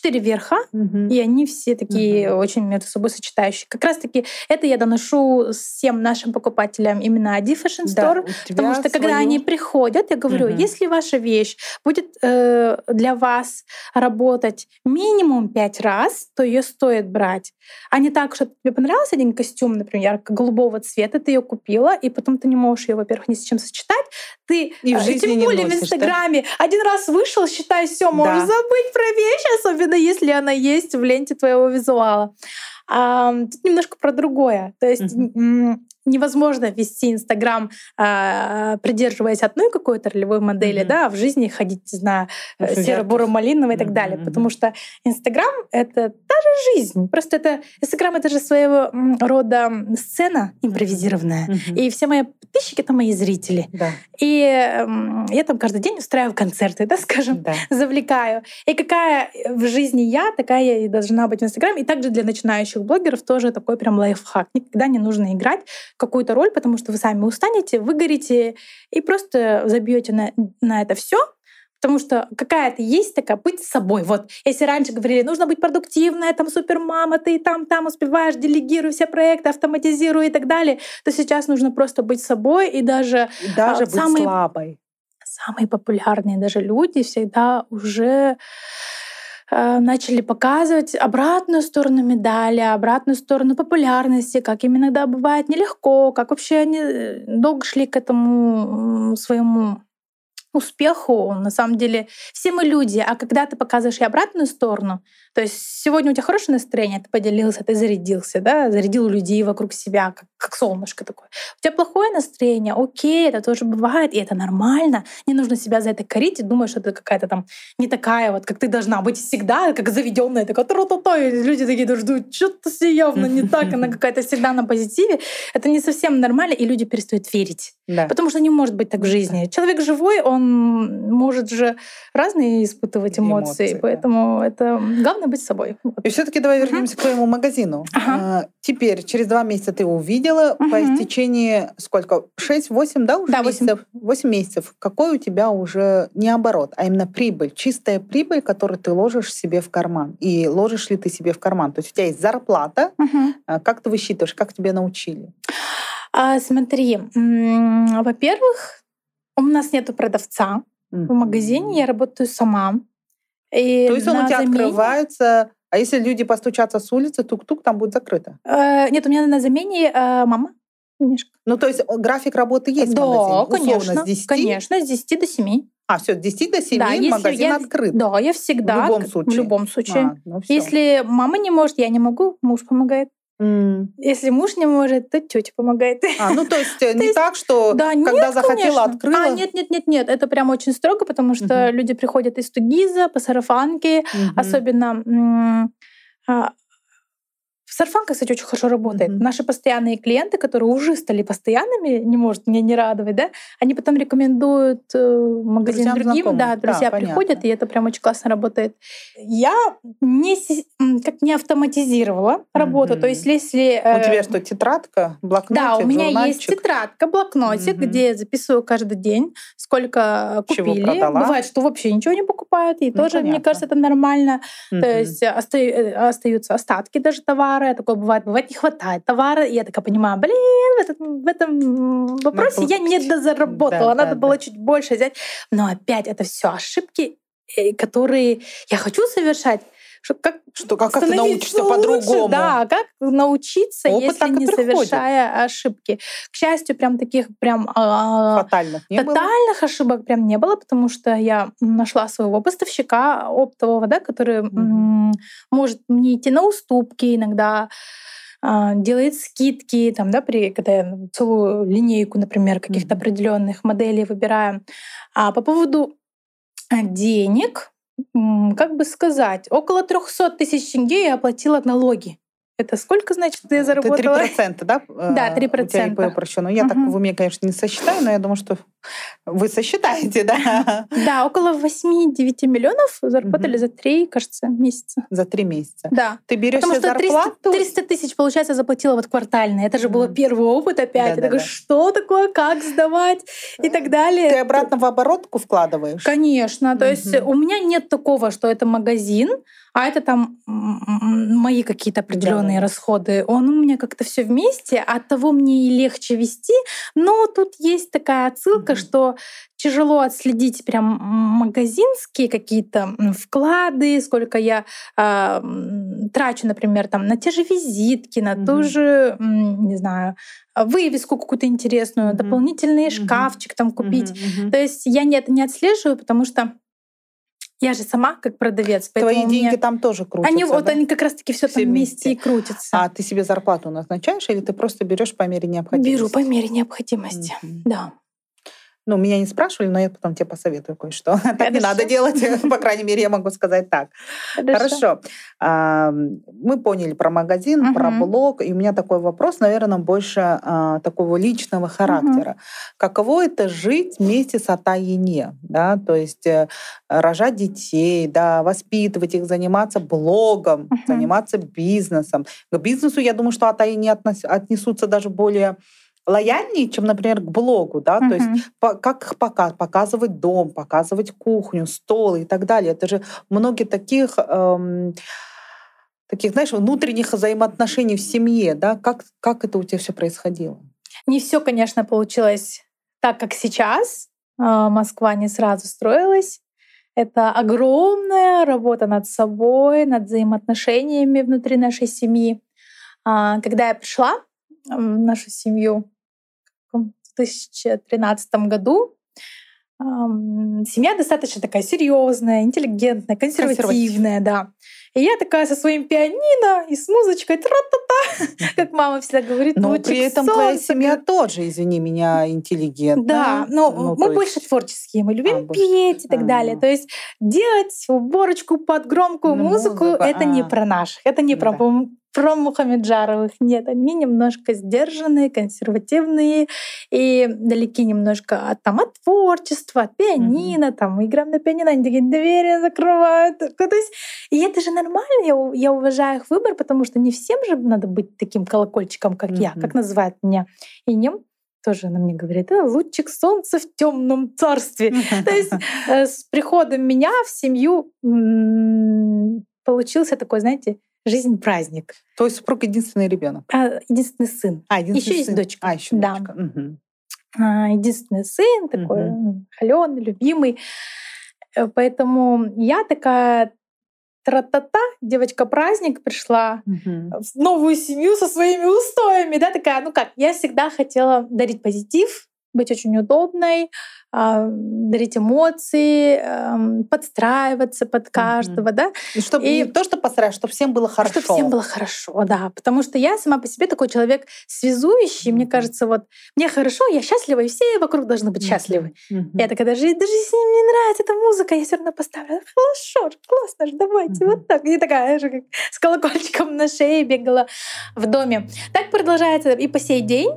четыре верха, угу. и они все такие угу. очень между собой сочетающие. Как раз-таки это я доношу всем нашим покупателям именно Adi Fashion Store, да, потому что свою... когда они приходят, я говорю, угу. если ваша вещь будет э, для вас работать минимум пять раз, то ее стоит брать. А не так, что тебе понравился один костюм, например, голубого цвета, ты ее купила, и потом ты не можешь ее, во-первых, ни с чем сочетать, ты и в э, жизни тем более носишь, в Инстаграме да? один раз вышел, считай, все, можешь да. забыть про вещь, особенно если она есть в ленте твоего визуала. А, тут немножко про другое. То есть mm-hmm невозможно вести Инстаграм, а, придерживаясь одной какой-то ролевой модели, mm-hmm. да, а в жизни ходить, не знаю, серо-буро-малиновый и так mm-hmm. далее. Потому что Инстаграм — это та же жизнь. Просто это Инстаграм — это же своего рода сцена импровизированная. Mm-hmm. И все мои подписчики — это мои зрители. Да. И я там каждый день устраиваю концерты, да, скажем, да. завлекаю. И какая в жизни я, такая я и должна быть в Инстаграме. И также для начинающих блогеров тоже такой прям лайфхак. Никогда не нужно играть какую-то роль, потому что вы сами устанете, выгорите и просто забьете на, на это все, Потому что какая-то есть такая быть собой. Вот если раньше говорили, нужно быть продуктивной, там супермама, ты там, там успеваешь, делегируй все проекты, автоматизируй и так далее, то сейчас нужно просто быть собой и даже, и даже а, быть самые, слабой. Самые популярные даже люди всегда уже начали показывать обратную сторону медали, обратную сторону популярности, как им иногда бывает нелегко, как вообще они э, долго шли к этому своему успеху. На самом деле все мы люди, а когда ты показываешь и обратную сторону, то есть сегодня у тебя хорошее настроение, ты поделился, ты зарядился, да, зарядил людей вокруг себя, как, как солнышко такое. У тебя плохое настроение, окей, это тоже бывает, и это нормально. Не нужно себя за это корить и думать, что ты какая-то там не такая вот, как ты должна быть всегда, как заведенная, такая тро то то и люди такие ждут, что-то все явно не так, она какая-то всегда на позитиве. Это не совсем нормально, и люди перестают верить. Да. Потому что не может быть так в жизни. Человек живой, он может же разные испытывать эмоции, эмоции поэтому да. это главное быть собой. И все-таки давай вернемся к твоему магазину. Uh-huh. Теперь, через два месяца ты увидела, uh-huh. по истечении сколько? шесть, восемь, да, уже да, месяцев? восемь месяцев. Какой у тебя уже не оборот, а именно прибыль, чистая прибыль, которую ты ложишь себе в карман. И ложишь ли ты себе в карман? То есть у тебя есть зарплата. Uh-huh. Как ты высчитываешь, как тебя научили? А, смотри, во-первых, у нас нету продавца mm-hmm. в магазине, я работаю сама. И То есть он у тебя замене... открывается, а если люди постучатся с улицы, тук-тук, там будет закрыто? Э, нет, у меня на замене э, мама. Немножко. Ну, то есть график работы есть да, в магазине? конечно. с 10? Конечно, с 10 до 7. А, все, с 10 до 7 да, магазин я, открыт. Да, я всегда. В любом случае. В любом случае. А, ну если мама не может, я не могу, муж помогает. Если муж не может, то тетя помогает. А, ну то есть э, не так, что да, когда нет, захотела, конечно. открыла? А, нет, нет, нет, нет, это прям очень строго, потому что uh-huh. люди приходят из Тугиза по сарафанке, uh-huh. особенно Сарфанка, кстати, очень хорошо работает. Mm-hmm. Наши постоянные клиенты, которые уже стали постоянными, не может меня не радовать, да, они потом рекомендуют э, магазин Друзьям другим, знакомым. да, друзья да, приходят, понятно. и это прям очень классно работает. Я не как не автоматизировала mm-hmm. работу, то есть если э, у тебя что тетрадка, блокнотик, Да, у меня журнальчик? есть тетрадка, блокнотик, mm-hmm. где я записываю каждый день, сколько Чего купили. Продала? Бывает, что вообще ничего не покупают, и ну, тоже понятно. мне кажется это нормально. Mm-hmm. То есть э, остаются остатки даже товара товара, такое бывает, бывает не хватает товара, и я такая понимаю, блин, в этом, в этом вопросе я не дозаработала, да, надо да, было да. чуть больше взять. Но опять это все ошибки, э, которые я хочу совершать, что как, что, как, как ты научишься по-другому. Да, как научиться, Опыт если не совершая ошибки. К счастью, прям таких прям а, фатальных, не фатальных было? ошибок прям не было, потому что я нашла своего поставщика оптового, да, который mm-hmm. может мне идти на уступки иногда, а, делает скидки, там, да, при, когда я целую линейку, например, каких-то mm-hmm. определенных моделей выбираю. А по поводу э, денег, как бы сказать, около 300 тысяч тенге я оплатила налоги. Это сколько, значит, я заработала? Это 3%, да? Да, 3%. У тебя упрощено. Я угу. так в уме, конечно, не сосчитаю, но я думаю, что вы сосчитаете, да? Да, около 8-9 миллионов заработали угу. за 3, кажется, месяца. За 3 месяца? Да. Ты берешь Потому что 300, 300 тысяч, получается, заплатила вот квартально. Это же угу. был первый опыт опять. Да, я да, такой, да. что такое, как сдавать и так далее. Ты обратно в оборотку вкладываешь? Конечно. То угу. есть у меня нет такого, что это магазин, а это там мои какие-то определенные да. расходы. Он у меня как-то все вместе, от того мне и легче вести. Но тут есть такая отсылка, mm-hmm. что тяжело отследить прям магазинские какие-то вклады, сколько я э, трачу, например, там на те же визитки, на mm-hmm. ту же, не знаю, вывеску какую-то интересную, mm-hmm. дополнительный mm-hmm. шкафчик там купить. Mm-hmm. То есть я не, это не отслеживаю, потому что я же сама как продавец. Твои деньги меня... там тоже крутятся. Они да? вот они как раз-таки все, там вместе и крутятся. А ты себе зарплату назначаешь или ты просто берешь по мере необходимости? Беру по мере необходимости, mm-hmm. да. Ну, меня не спрашивали, но я потом тебе посоветую кое-что. Хорошо. Так не надо делать, по крайней мере, я могу сказать так. Хорошо. Мы поняли про магазин, про блог, и у меня такой вопрос, наверное, больше а, такого личного характера. Каково это жить вместе с Атаине, да, то есть э, рожать детей, да, воспитывать их, заниматься блогом, заниматься бизнесом. К бизнесу, я думаю, что Атаине отнесутся даже более лояльнее, чем, например, к блогу, да, uh-huh. то есть по, как их показ, показывать дом, показывать кухню, стол и так далее. Это же многие таких эм, таких, знаешь, внутренних взаимоотношений в семье, да, как как это у тебя все происходило? Не все, конечно, получилось так, как сейчас. А, Москва не сразу строилась. Это огромная работа над собой, над взаимоотношениями внутри нашей семьи. А, когда я пришла в нашу семью, 2013 году. Семья достаточно такая серьезная, интеллигентная, консервативная, да. И я такая со своим пианино и с музычкой, тра-та-та, как мама всегда говорит. Но при этом солнце. твоя семья тоже, извини меня, интеллигентная. Да, но ну, мы больше есть... творческие, мы любим а, петь и так а, далее. То есть делать уборочку под громкую ну, музыку, музыку это а. не про наших, это не про про Мухамеджаровых нет. Они немножко сдержанные, консервативные и далеки немножко от, там, от творчества, от пианино, mm-hmm. там, играем на пианино, они такие двери закрывают. То есть, и это же нормально, я, я уважаю их выбор, потому что не всем же надо быть таким колокольчиком, как mm-hmm. я, как называют меня. И нем тоже она мне говорит, это лучик солнца в темном царстве. То есть э, с приходом меня в семью получился такой, знаете, жизнь праздник. То есть супруг единственный ребенок? А, единственный сын. А, единственный еще сын. есть дочка. А, еще да. дочка. Угу. А, единственный сын, такой угу. холеный, любимый. Э, поэтому я такая тра-та-та, девочка-праздник пришла угу. в новую семью со своими устоями, да, такая, ну как, я всегда хотела дарить позитив, быть очень удобной, а, дарить эмоции, подстраиваться под каждого, mm-hmm. да. И чтобы и... не то, что подстраивать, чтобы всем было хорошо. Чтобы всем было хорошо, да. Потому что я сама по себе такой человек связующий. Mm-hmm. Мне кажется, вот мне хорошо, я счастлива, и все вокруг должны быть счастливы. Mm-hmm. Я такая, даже, даже если им не нравится эта музыка, я все равно поставлю. Хорошо, классно же, давайте, mm-hmm. вот так. И такая же, как с колокольчиком на шее бегала в доме. Так продолжается и по сей день.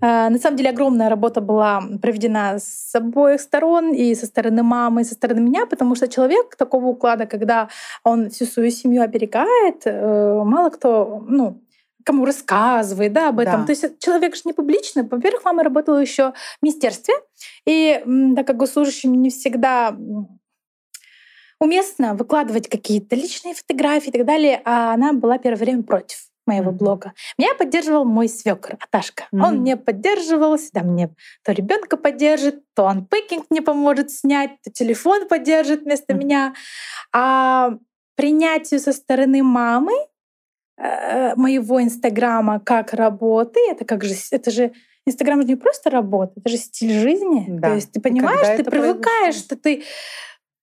А, на самом деле огромная работа была проведена с обоих сторон, и со стороны мамы, и со стороны меня, потому что человек такого уклада, когда он всю свою семью оберегает, э, мало кто, ну, кому рассказывает да, об этом. Да. То есть человек же не публичный. Во-первых, мама работала еще в министерстве, и так как госслужащим не всегда уместно выкладывать какие-то личные фотографии и так далее, а она была первое время против моего блога. Меня поддерживал мой свекр Аташка. Mm-hmm. Он мне поддерживал, всегда мне то ребенка поддержит, то анпекинг мне поможет снять, то телефон поддержит вместо mm-hmm. меня. А принятию со стороны мамы э, моего Инстаграма как работы, это как же, это же Инстаграм же не просто работа, это же стиль жизни. Да. То есть ты понимаешь, ты привыкаешь, что ты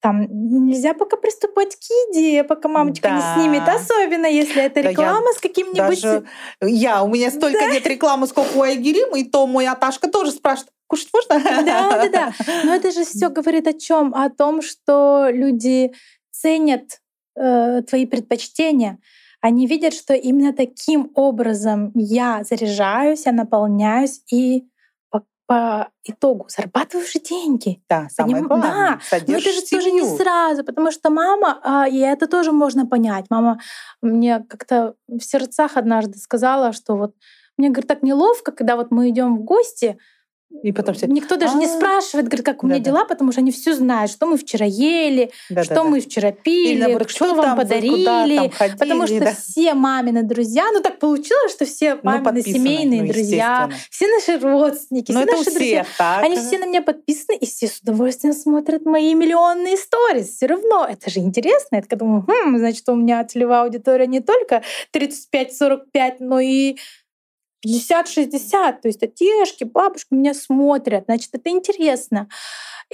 там нельзя пока приступать к еде, пока мамочка да. не снимет, особенно если это реклама да с каким-нибудь... Даже... Я, у меня столько да. нет рекламы, сколько у Айгерим, и то мой Аташка тоже спрашивает, кушать можно? Да, да, да. Но это же все говорит о чем? О том, что люди ценят э, твои предпочтения. Они видят, что именно таким образом я заряжаюсь, я наполняюсь и по, итогу зарабатываю уже деньги. Да, самое Поним... главное. Да, но это же семью. тоже не сразу, потому что мама, а, и это тоже можно понять. Мама мне как-то в сердцах однажды сказала, что вот мне, говорит, так неловко, когда вот мы идем в гости, и потом все... Никто даже не «А, спрашивает, говорит, как у меня дела, потому что они все знают, что мы вчера ели, что мы вчера пили, что вам подарили. Потому что все мамины друзья, ну так получилось, что все ну, мамины семейные ну, друзья, все наши родственники, все наши друзья, они все на меня подписаны, и все с удовольствием смотрят мои миллионные сторис. Все равно это же интересно. Я такая думаю, хм, значит, у меня целевая аудитория не только 35-45, но и 50-60, то есть отешки, бабушки меня смотрят, значит, это интересно.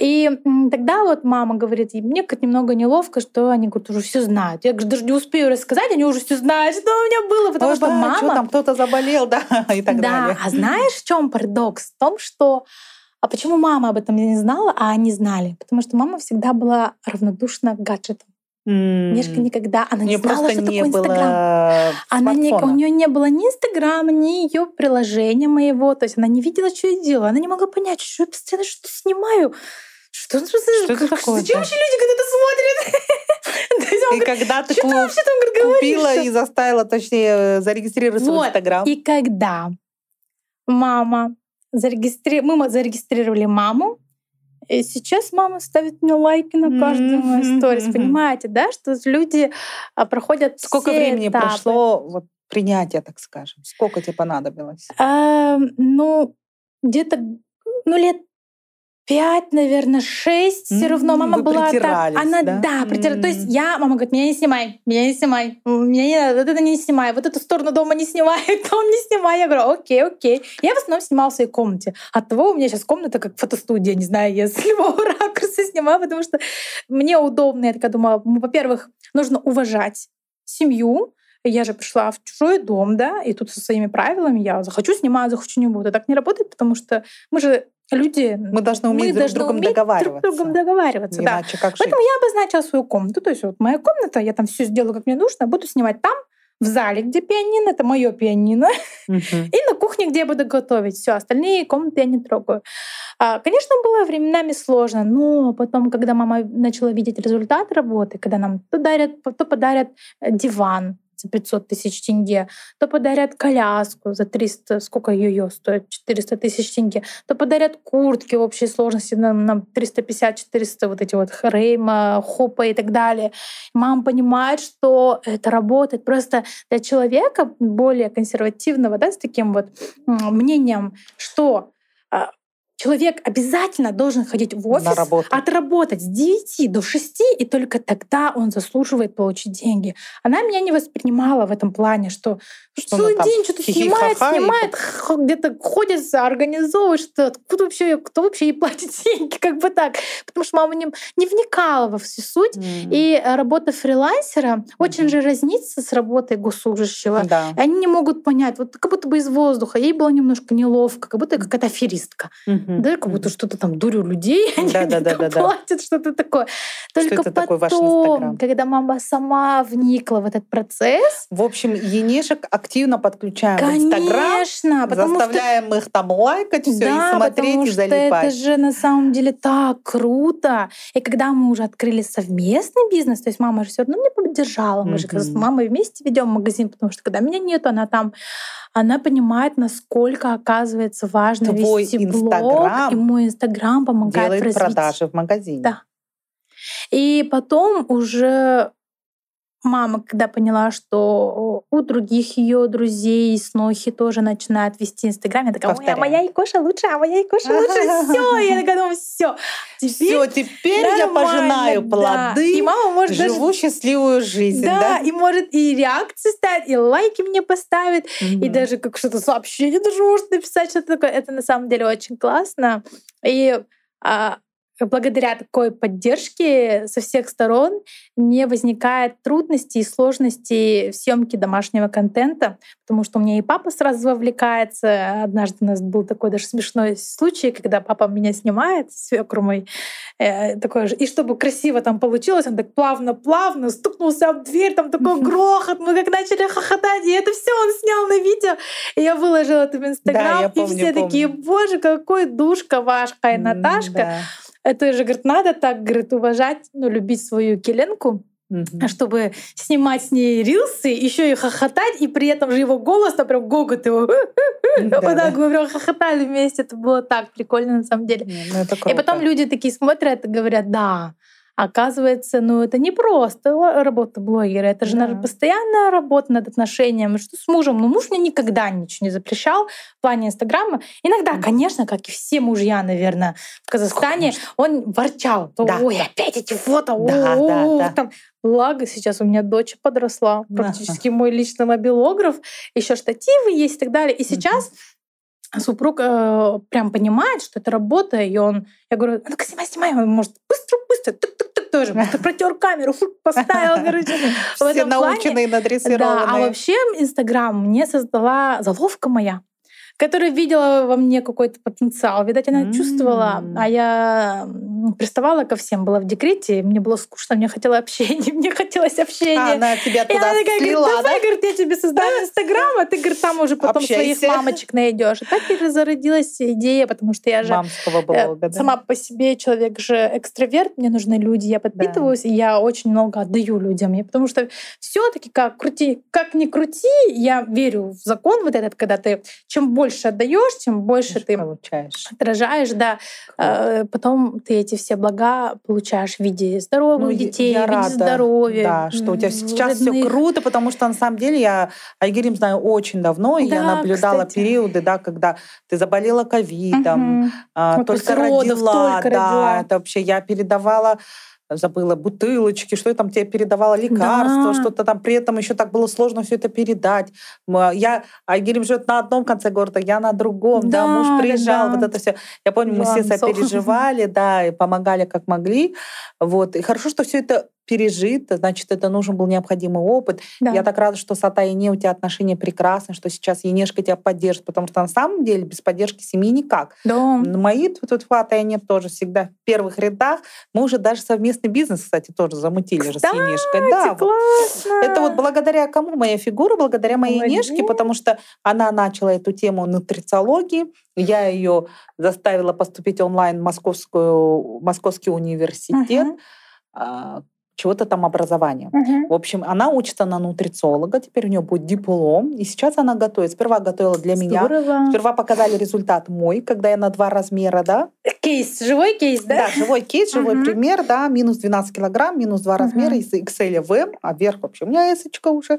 И тогда вот мама говорит, и мне как немного неловко, что они говорят, уже все знают. Я даже не успею рассказать, они уже все знают, что у меня было, потому Ой, что да, мама... Что там кто-то заболел, да, и так да, далее. а знаешь, в чем парадокс? В том, что а почему мама об этом не знала, а они знали? Потому что мама всегда была равнодушна к гаджетам. Мишка никогда, она не знала, что такое Инстаграм. Она не, у нее не было ни Инстаграма, ни ее приложения моего. То есть она не видела, что я делаю. Она не могла понять, что я постоянно что-то снимаю. Что, что, что это такое? Зачем вообще люди когда это смотрят? И когда ты купила и заставила, точнее, зарегистрироваться в Инстаграм. И когда мама зарегистрировала, мы зарегистрировали маму, и сейчас мама ставит мне лайки на каждую мою сторис. Понимаете, да, что люди а, проходят Сколько все времени этапы. прошло вот, принятия, так скажем? Сколько тебе понадобилось? А, ну, где-то ну, лет пять, наверное, шесть, все равно мама Вы была так. Она да, да притиралась. То есть я, мама говорит, меня не снимай, меня не снимай, меня не надо, вот это не снимай, вот эту сторону дома не снимай, дом не снимай. Я говорю, окей, окей. Я в основном снимала в своей комнате. От того у меня сейчас комната как фотостудия, не знаю, я с любого ракурса снимаю, потому что мне удобно. Я такая думала, во-первых, нужно уважать семью, я же пришла в чужой дом, да, и тут со своими правилами я захочу снимать, захочу не буду. Так не работает, потому что мы же люди. Мы должны уметь мы друг с другом договариваться. Друг другом договариваться, Иначе да. как Поэтому жить? я обозначила свою комнату. То есть вот моя комната, я там все сделаю, как мне нужно, буду снимать там, в зале, где пианино, это мое пианино, uh-huh. и на кухне, где я буду готовить. Все, остальные комнаты я не трогаю. А, конечно, было временами сложно, но потом, когда мама начала видеть результат работы, когда нам то дарят, то подарят диван, за 500 тысяч тенге, то подарят коляску за 300, сколько ее стоит, 400 тысяч тенге, то подарят куртки в общей сложности нам, нам 350-400 вот эти вот Рейма, Хопа и так далее. Мама понимает, что это работает. Просто для человека более консервативного, да, с таким вот мнением, что а, Человек обязательно должен ходить в офис, отработать с 9 до 6, и только тогда он заслуживает получить деньги. Она меня не воспринимала в этом плане, что, что целый день что-то снимает, снимает, где-то ходит, организовывает, что откуда вообще, кто вообще ей платит деньги, как бы так. Потому что мама не, не вникала во всю суть. Mm-hmm. И работа фрилансера mm-hmm. очень же разнится с работой госслужащего. Да. И они не могут понять, вот как будто бы из воздуха. Ей было немножко неловко, как будто какая-то аферистка. Mm-hmm да, как будто что-то там дурю людей, они да, да, да, да, платят, что-то такое. Только что потом, такой когда мама сама вникла в этот процесс. В общем, енешек активно подключаем Конечно, в Инстаграм, заставляем что... их там лайкать, все да, и смотреть потому и залипать. это же на самом деле так круто. И когда мы уже открыли совместный бизнес, то есть мама же все равно меня поддержала, мы mm-hmm. же с мамой вместе ведем магазин, потому что когда меня нет, она там она понимает, насколько оказывается важно Твой вести блог, и мой Инстаграм помогает делает в продажи в магазине. Да. И потом уже мама, когда поняла, что у других ее друзей снохи тоже начинают вести Инстаграм, я такая, Ой, а моя Икоша лучше, а моя Икоша лучше, все, я такая думаю, все, все, теперь я пожинаю плоды, и мама может живу счастливую жизнь, да, и может и реакции ставить, и лайки мне поставит, и даже как что-то сообщение даже может написать, что-то такое. Это на самом деле очень классно. И а, благодаря такой поддержке со всех сторон не возникает трудностей и сложностей в съемке домашнего контента, потому что у меня и папа сразу вовлекается. Однажды у нас был такой даже смешной случай, когда папа меня снимает, свекр мой, э, такой же. И чтобы красиво там получилось, он так плавно-плавно стукнулся об дверь, там такой грохот, мы как начали хохотать, и это все он снял на видео. И я выложила это в Инстаграм, да, помню, и все помню. такие, боже, какой душка ваша и Наташка. Да. Это же, говорит, надо так, говорит, уважать, ну, любить свою Келенку, Mm-hmm. чтобы снимать с ней рилсы, еще и хохотать, и при этом же его голос, там прям гогот его. Вот так мы прям хохотали вместе. Это было так прикольно на самом деле. Ну, и потом люди такие смотрят и говорят, да, Оказывается, ну это не просто работа блогера, это же да. наша постоянная работа над отношениями. Что с мужем? Ну муж мне никогда ничего не запрещал в плане Инстаграма. Иногда, конечно, как и все мужья, наверное, в Казахстане, он ворчал. Да. Ой, опять эти фото. Да, о, да, да. Там, Благо, сейчас у меня дочь подросла, практически мой личный мобилограф, еще штативы есть и так далее. И сейчас супруг э, прям понимает, что это работа, и он, я говорю, ну-ка снимай, снимай, он может быстро, быстро, тук тук тук тоже, протер камеру, поставил, короче. Все наученные, надрессированные. Да, а вообще Инстаграм мне создала заловка моя которая видела во мне какой-то потенциал. Видать, она mm-hmm. чувствовала, а я приставала ко всем, была в декрете, мне было скучно, мне хотелось общения, мне хотелось общения. А она тебя туда и она такая, слила, говорит, давай, да? говорит, я тебе создам Инстаграм, а ты, говорит, там уже потом Общайся. своих мамочек найдешь. И так и зародилась идея, потому что я же Мамского э, блога, да? сама по себе человек же экстраверт, мне нужны люди, я подпитываюсь, да. и я очень много отдаю людям. Я, потому что все таки как, крути, как ни крути, я верю в закон вот этот, когда ты чем больше больше отдаешь, тем больше ты получаешь. отражаешь, да. Э, потом ты эти все блага получаешь в виде здоровых ну, детей, я в виде рада, здоровья. Да, что у тебя сейчас все круто, потому что на самом деле я Айгерим знаю очень давно, и да, я наблюдала кстати. периоды, да, когда ты заболела ковидом, угу. только родила, только да, родила. это вообще я передавала забыла бутылочки, что я там тебе передавала лекарства, да. что-то там при этом еще так было сложно все это передать. Я, Айгерим живет на одном конце города, я на другом, да, да муж приезжал, да. вот это все. Я помню, мы все сопереживали, да, и помогали как могли. Вот. И хорошо, что все это пережит, значит, это нужен был необходимый опыт. Да. Я так рада, что с Атай и не у тебя отношения прекрасны, что сейчас Енешка тебя поддержит, потому что на самом деле без поддержки семьи никак. Да. Мои тут, тут Атай и нет тоже всегда в первых рядах. Мы уже даже совместный бизнес, кстати, тоже замутили же с Енешкой. Да, классно. Это вот благодаря кому моя фигура, благодаря моей Молодец. Енешке, потому что она начала эту тему нутрициологии, я ее заставила поступить онлайн в Московскую, Московский университет, uh-huh чего-то там образования. Угу. В общем, она учится на нутрициолога, теперь у нее будет диплом, и сейчас она готовит. Сперва готовила для Здорово. меня. Сперва показали результат мой, когда я на два размера, да. Кейс, живой кейс, да? Да, живой кейс, живой угу. пример, да, минус 12 килограмм, минус два угу. размера из XL в M, а вверх вообще у меня эсочка уже.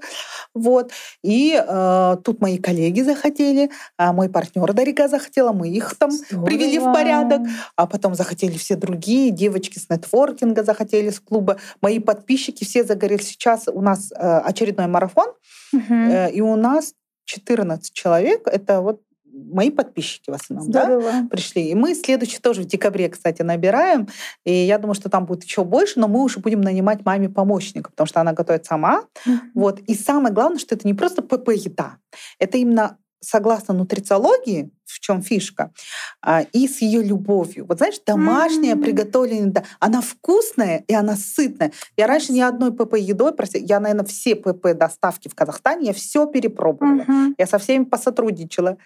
Вот. И э, тут мои коллеги захотели, а мой партнер Дарика захотела, мы их там Здорово. привели в порядок, а потом захотели все другие, девочки с нетворкинга захотели с клуба мои подписчики все загорелись. Сейчас у нас э, очередной марафон, угу. и у нас 14 человек. Это вот мои подписчики в основном, да, пришли. И мы следующий тоже в декабре, кстати, набираем. И я думаю, что там будет еще больше, но мы уже будем нанимать маме помощника, потому что она готовит сама. Mm-hmm. Вот. И самое главное, что это не просто ПП-еда. Это именно согласно нутрициологии, в чем фишка, а, и с ее любовью. Вот знаешь, домашняя, mm-hmm. приготовленная, да, она вкусная и она сытная. Я раньше ни одной ПП едой, прости, я, наверное, все ПП доставки в Казахстане, я все перепробовала. Mm-hmm. Я со всеми посотрудничала.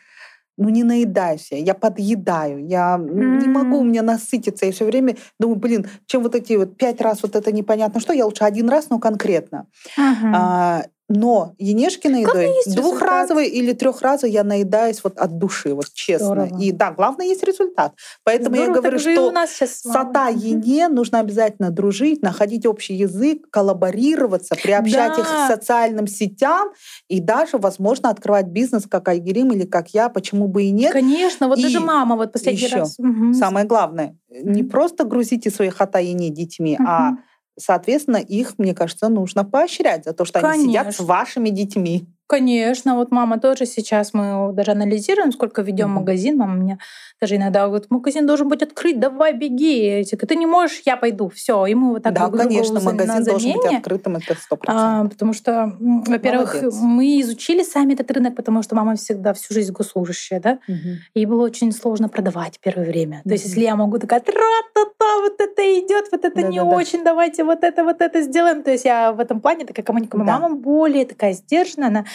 Ну, не наедаюсь я, я подъедаю, я mm-hmm. не могу у меня насытиться. Я все время думаю, блин, чем вот эти вот пять раз вот это непонятно что, я лучше один раз, но конкретно. Mm-hmm. А, Но Енешкиной едой двухразовой или трехразовой я наедаюсь вот от души, вот честно. Здорово. И да, главное есть результат. Поэтому Здорово, я говорю, что с сата Ене нужно обязательно дружить, находить общий язык, коллаборироваться, приобщать да. их к социальным сетям и даже, возможно, открывать бизнес, как Айгерим или как я, почему бы и нет. Конечно, вот и даже мама вот последний еще, раз. Угу. Самое главное, не просто грузите свои хата Ене детьми, угу. а Соответственно, их, мне кажется, нужно поощрять за то, что Конечно. они сидят с вашими детьми. Конечно, вот мама тоже сейчас, мы даже анализируем, сколько ведем mm-hmm. магазин. Мама мне даже иногда говорит, магазин должен быть открыт, давай беги. Я говорю, ты не можешь, я пойду. Все, и мы вот так Да, конечно, магазин должен быть открытым, это сто А, потому что, во-первых, мы изучили сами этот рынок, потому что мама всегда всю жизнь госслужащая, да, mm-hmm. и было очень сложно продавать первое время. Mm-hmm. То есть если я могу такая, тра-та-та, вот это идет, вот это не очень, давайте вот это, вот это сделаем. То есть я в этом плане такая коммуникация. Да. Мама более такая сдержанная, она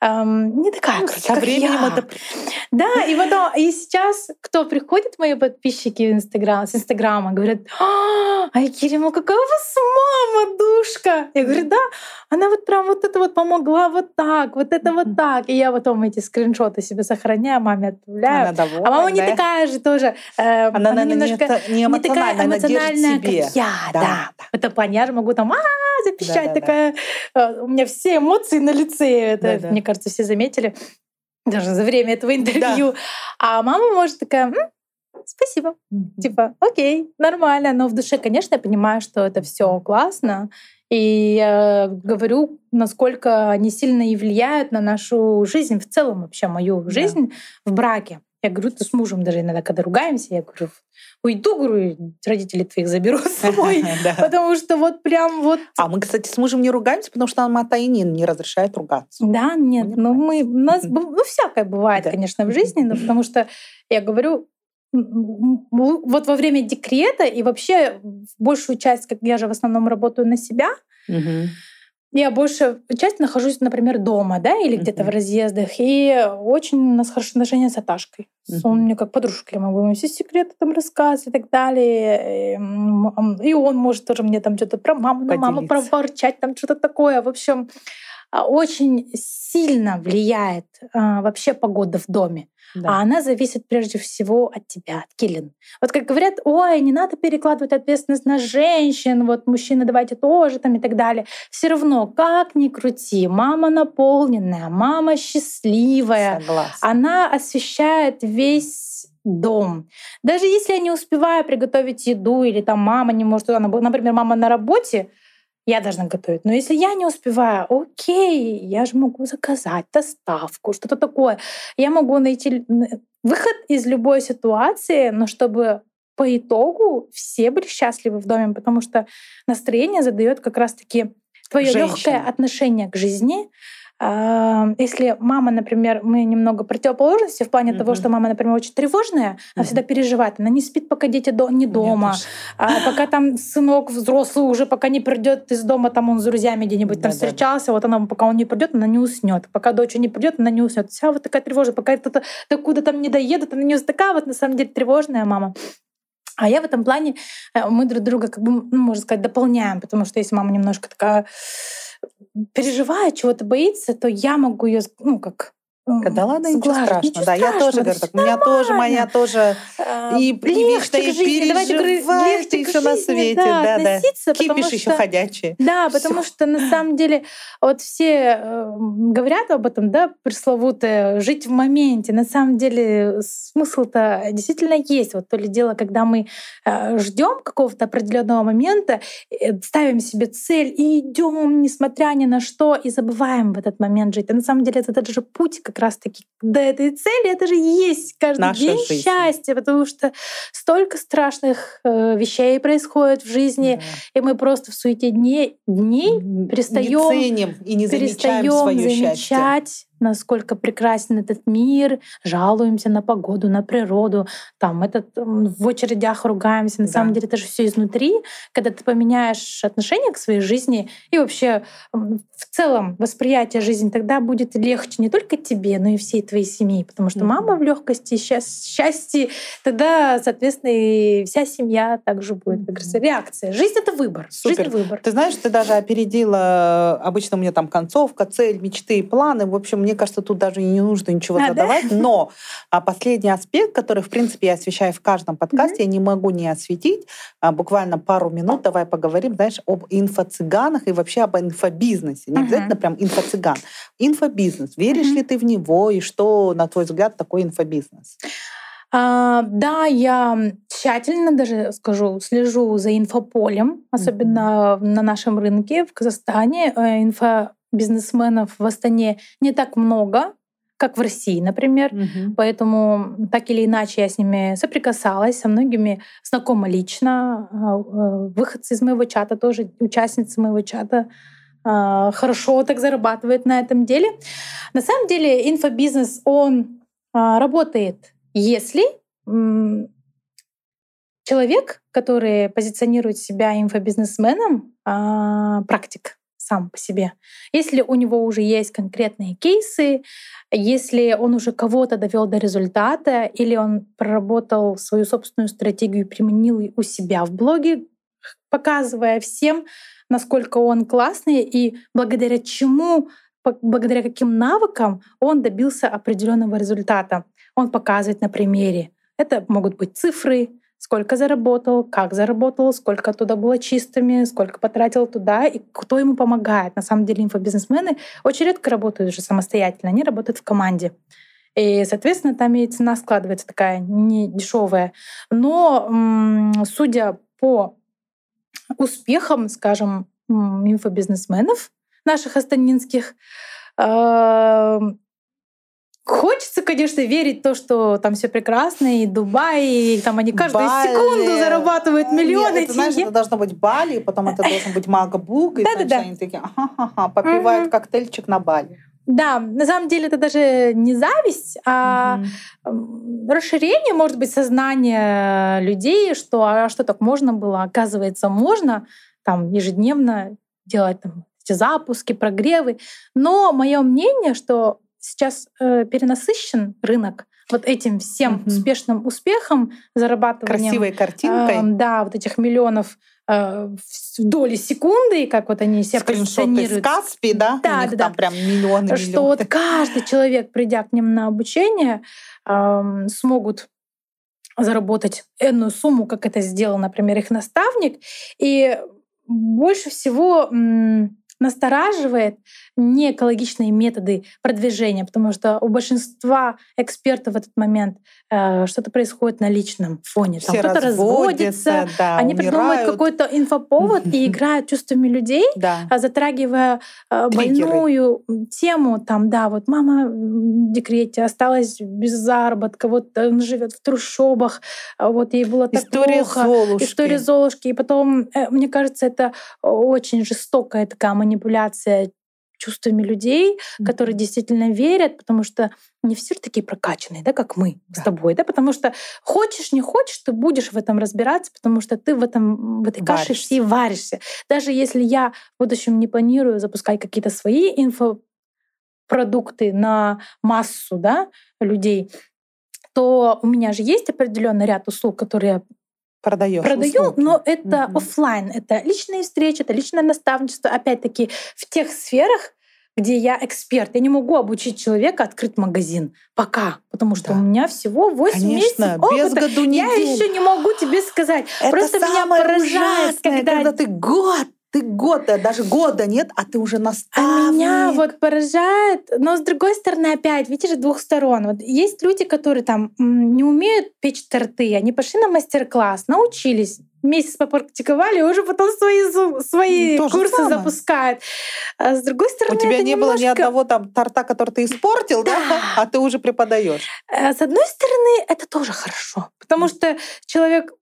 эм, не такая ну, крутая, Со временем я. это... Да, и потом, и сейчас, кто приходит, мои подписчики в Инстаграм, с Инстаграма, говорят, а, Айкирима, какая у вас мама, душка. Я говорю, да, она вот прям вот это вот помогла вот так, вот это вот так. И я потом эти скриншоты себе сохраняю, маме отправляю. Она довольна, а мама не да? такая же тоже. Э, она, она немножко не, не такая эмоциональная, как я. Да, да. Плане я же могу там, а, запищать такая. Да. У меня все эмоции на лице. Это, да, да. мне кажется, все заметили даже за время этого интервью. Да. А мама может такая, М, спасибо. Mm-hmm. Типа, окей, нормально. Но в душе, конечно, я понимаю, что это все классно. И я говорю, насколько они сильно и влияют на нашу жизнь в целом, вообще мою жизнь да. в браке. Я говорю, ты с мужем даже иногда, когда ругаемся, я говорю, уйду, говорю, родители твоих заберу с собой, потому что вот прям вот... А мы, кстати, с мужем не ругаемся, потому что нам Атаинин не разрешает ругаться. Да, нет, ну мы, у нас, ну всякое бывает, конечно, в жизни, но потому что я говорю, вот во время декрета и вообще большую часть, как я же в основном работаю на себя, я больше часть нахожусь, например, дома, да, или где-то в разъездах, и очень у нас хорошие отношения с Аташкой. Uh-huh. Он мне как подружка, я могу ему все секреты там рассказывать и так далее. И он может тоже мне там что-то про маму, на маму проворчать, там что-то такое. В общем, очень сильно влияет а, вообще погода в доме. Да. А она зависит прежде всего от тебя, от Киллин. Вот как говорят, ой, не надо перекладывать ответственность на женщин, вот мужчины давайте тоже там и так далее. Все равно, как ни крути, мама наполненная, мама счастливая, Согласна. она освещает весь дом. Даже если я не успеваю приготовить еду, или там мама не может, например, мама на работе, я должна готовить. Но если я не успеваю, окей, я же могу заказать доставку, что-то такое. Я могу найти выход из любой ситуации, но чтобы по итогу все были счастливы в доме, потому что настроение задает как раз-таки твое легкое отношение к жизни, если мама, например, мы немного противоположности в плане mm-hmm. того, что мама, например, очень тревожная, mm-hmm. она всегда переживает, она не спит, пока дети до, не дома, а пока там сынок взрослый уже, пока не придет из дома, там он с друзьями где-нибудь там встречался, вот она, пока он не придет, она не уснет, пока дочь не придет, она не уснет. Вся вот такая тревожная, пока это докуда там не доедут, она не такая вот на самом деле тревожная мама. А я в этом плане, э, мы друг друга, как бы, ну, можно сказать, дополняем, потому что если мама немножко такая переживает, чего-то боится, то я могу ее, ну, как да ладно, ничего страшного. Ничего да, я тоже говорю так. У меня тоже, моя тоже а, и легче и переживает, и все на свете. Да, да. Кипиш еще ходячий. Да, потому что на самом деле вот все э, говорят об этом, да, пресловутое жить в моменте. На самом деле смысл-то действительно есть. Вот то ли дело, когда мы э, ждем какого-то определенного момента, э, ставим себе цель и идем, несмотря ни на что, и забываем в этот момент жить. А на самом деле это даже путь как раз-таки до этой цели, это же есть каждый Наша день жизнь. счастье, потому что столько страшных э, вещей происходит в жизни, да. и мы просто в суете дней, дней перестаем не ценим и не замечаем свое замечать счастье насколько прекрасен этот мир, жалуемся на погоду, на природу, там этот в очередях ругаемся. На да. самом деле это же все изнутри. Когда ты поменяешь отношение к своей жизни и вообще в целом восприятие жизни, тогда будет легче не только тебе, но и всей твоей семье, потому что mm-hmm. мама в легкости, счастье, тогда, соответственно, и вся семья также будет. Как говорится, реакция. Жизнь это выбор. Супер. Жизнь выбор. Ты знаешь, ты даже опередила обычно у меня там концовка, цель, мечты планы. В общем, мне кажется, тут даже не нужно ничего а, задавать. Да? Но а, последний аспект, который, в принципе, я освещаю в каждом подкасте, mm-hmm. я не могу не осветить. А, буквально пару минут давай поговорим, знаешь, об инфо-цыганах и вообще об инфобизнесе. Не mm-hmm. обязательно прям инфо-цыган. Инфобизнес. Веришь mm-hmm. ли ты в него и что, на твой взгляд, такой инфобизнес? А, да, я тщательно даже скажу, слежу за инфополем, особенно mm-hmm. на нашем рынке в Казахстане. Э, инфобизнесменов в Астане не так много, как в России, например. Mm-hmm. Поэтому так или иначе я с ними соприкасалась, со многими знакома лично. А, э, выходцы из моего чата тоже, участницы моего чата а, хорошо так зарабатывают на этом деле. На самом деле инфобизнес, он работает если человек, который позиционирует себя инфобизнесменом, а, практик сам по себе, если у него уже есть конкретные кейсы, если он уже кого-то довел до результата, или он проработал свою собственную стратегию, применил у себя в блоге, показывая всем, насколько он классный и благодаря чему, благодаря каким навыкам он добился определенного результата он показывает на примере. Это могут быть цифры, сколько заработал, как заработал, сколько туда было чистыми, сколько потратил туда и кто ему помогает. На самом деле инфобизнесмены очень редко работают уже самостоятельно, они работают в команде. И, соответственно, там и цена складывается такая не дешевая. Но судя по успехам, скажем, инфобизнесменов наших астанинских, Хочется, конечно, верить в то, что там все прекрасно, и Дубай, и там они каждую Бали. секунду зарабатывают миллионы. Нет, это, знаешь, это должно быть Бали, потом это должен быть Магабук, и значит, они такие, ага-ха-ха, попивают коктейльчик на Бали. Да, на самом деле это даже не зависть, а угу. расширение, может быть, сознания людей, что а что так можно было, оказывается, можно там ежедневно делать там, эти запуски, прогревы. Но мое мнение, что сейчас э, перенасыщен рынок вот этим всем угу. успешным успехом, зарабатыванием... Красивой картинкой. Э, да, вот этих миллионов э, в доли секунды, как вот они себя позиционируют. Каспи, да? Да, У них да, там да. прям миллионы, Что миллионы. вот каждый человек, придя к ним на обучение, э, смогут заработать энную сумму, как это сделал, например, их наставник. И больше всего настораживает не экологичные методы продвижения, потому что у большинства экспертов в этот момент э, что-то происходит на личном фоне. Там кто-то разводится, да, они умирают. придумывают какой-то инфоповод и играют чувствами людей, да. А затрагивая э, больную тему. Там, да, вот мама в декрете осталась без заработка, вот он живет в трущобах, а вот ей было так История плохо. Золушки. История Золушки. И потом, э, мне кажется, это очень жестокая такая манипуляция чувствами людей, mm-hmm. которые действительно верят, потому что не все такие прокачанные, да, как мы да. с тобой, да, потому что хочешь, не хочешь, ты будешь в этом разбираться, потому что ты в этом в этой каше всей варишься. Даже если я в будущем не планирую запускать какие-то свои инфопродукты на массу, да, людей, то у меня же есть определенный ряд услуг, которые я продаешь. Продаю, услуги. но это mm-hmm. офлайн, это личные встречи, это личное наставничество. Опять-таки в тех сферах, где я эксперт. Я не могу обучить человека открыть магазин пока, потому что да. у меня всего 8 Конечно, месяцев опыта. без году не Я еще не могу тебе сказать. Это Просто меня поражает, когда... когда ты год ты год, даже года нет, а ты уже наставник. А меня вот поражает, но с другой стороны опять, видишь, с двух сторон. Вот есть люди, которые там не умеют печь торты, они пошли на мастер-класс, научились, месяц попрактиковали, и уже потом свои, свои То курсы самое. запускают. А с другой стороны, у тебя не немножко... было ни одного там торта, который ты испортил, да, да? а ты уже преподаешь. Э, с одной стороны, это тоже хорошо, потому что человек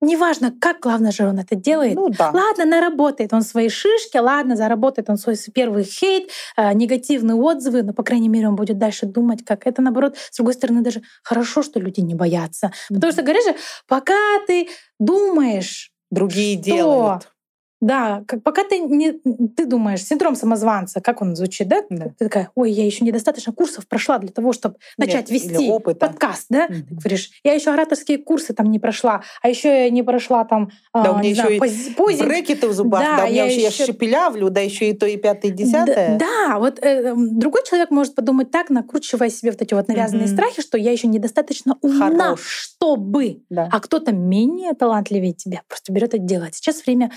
неважно, как главное же он это делает. Ну, да. Ладно, наработает он свои шишки, ладно, заработает он свой первый хейт, э, негативные отзывы, но, по крайней мере, он будет дальше думать, как это, наоборот, с другой стороны, даже хорошо, что люди не боятся. Mm-hmm. Потому что, говоришь же, пока ты думаешь, другие что делают. Да, как, пока ты не ты думаешь, синдром самозванца, как он звучит, да? да. Ты такая, ой, я еще недостаточно курсов прошла для того, чтобы начать Нет, вести подкаст, да? Mm-hmm. Ты говоришь, я еще ораторские курсы там не прошла, а еще я не прошла там, да, а, у меня еще знаю, и пози... брекеты в зубах, да, да у меня я еще я шепелявлю, да, еще и то, и пятое, и десятое. Да, да вот э, другой человек может подумать так, накручивая себе вот эти вот навязанные mm-hmm. страхи, что я еще недостаточно умна, Хорош. чтобы, да. а кто-то менее талантливее тебя просто берет это делать. Сейчас время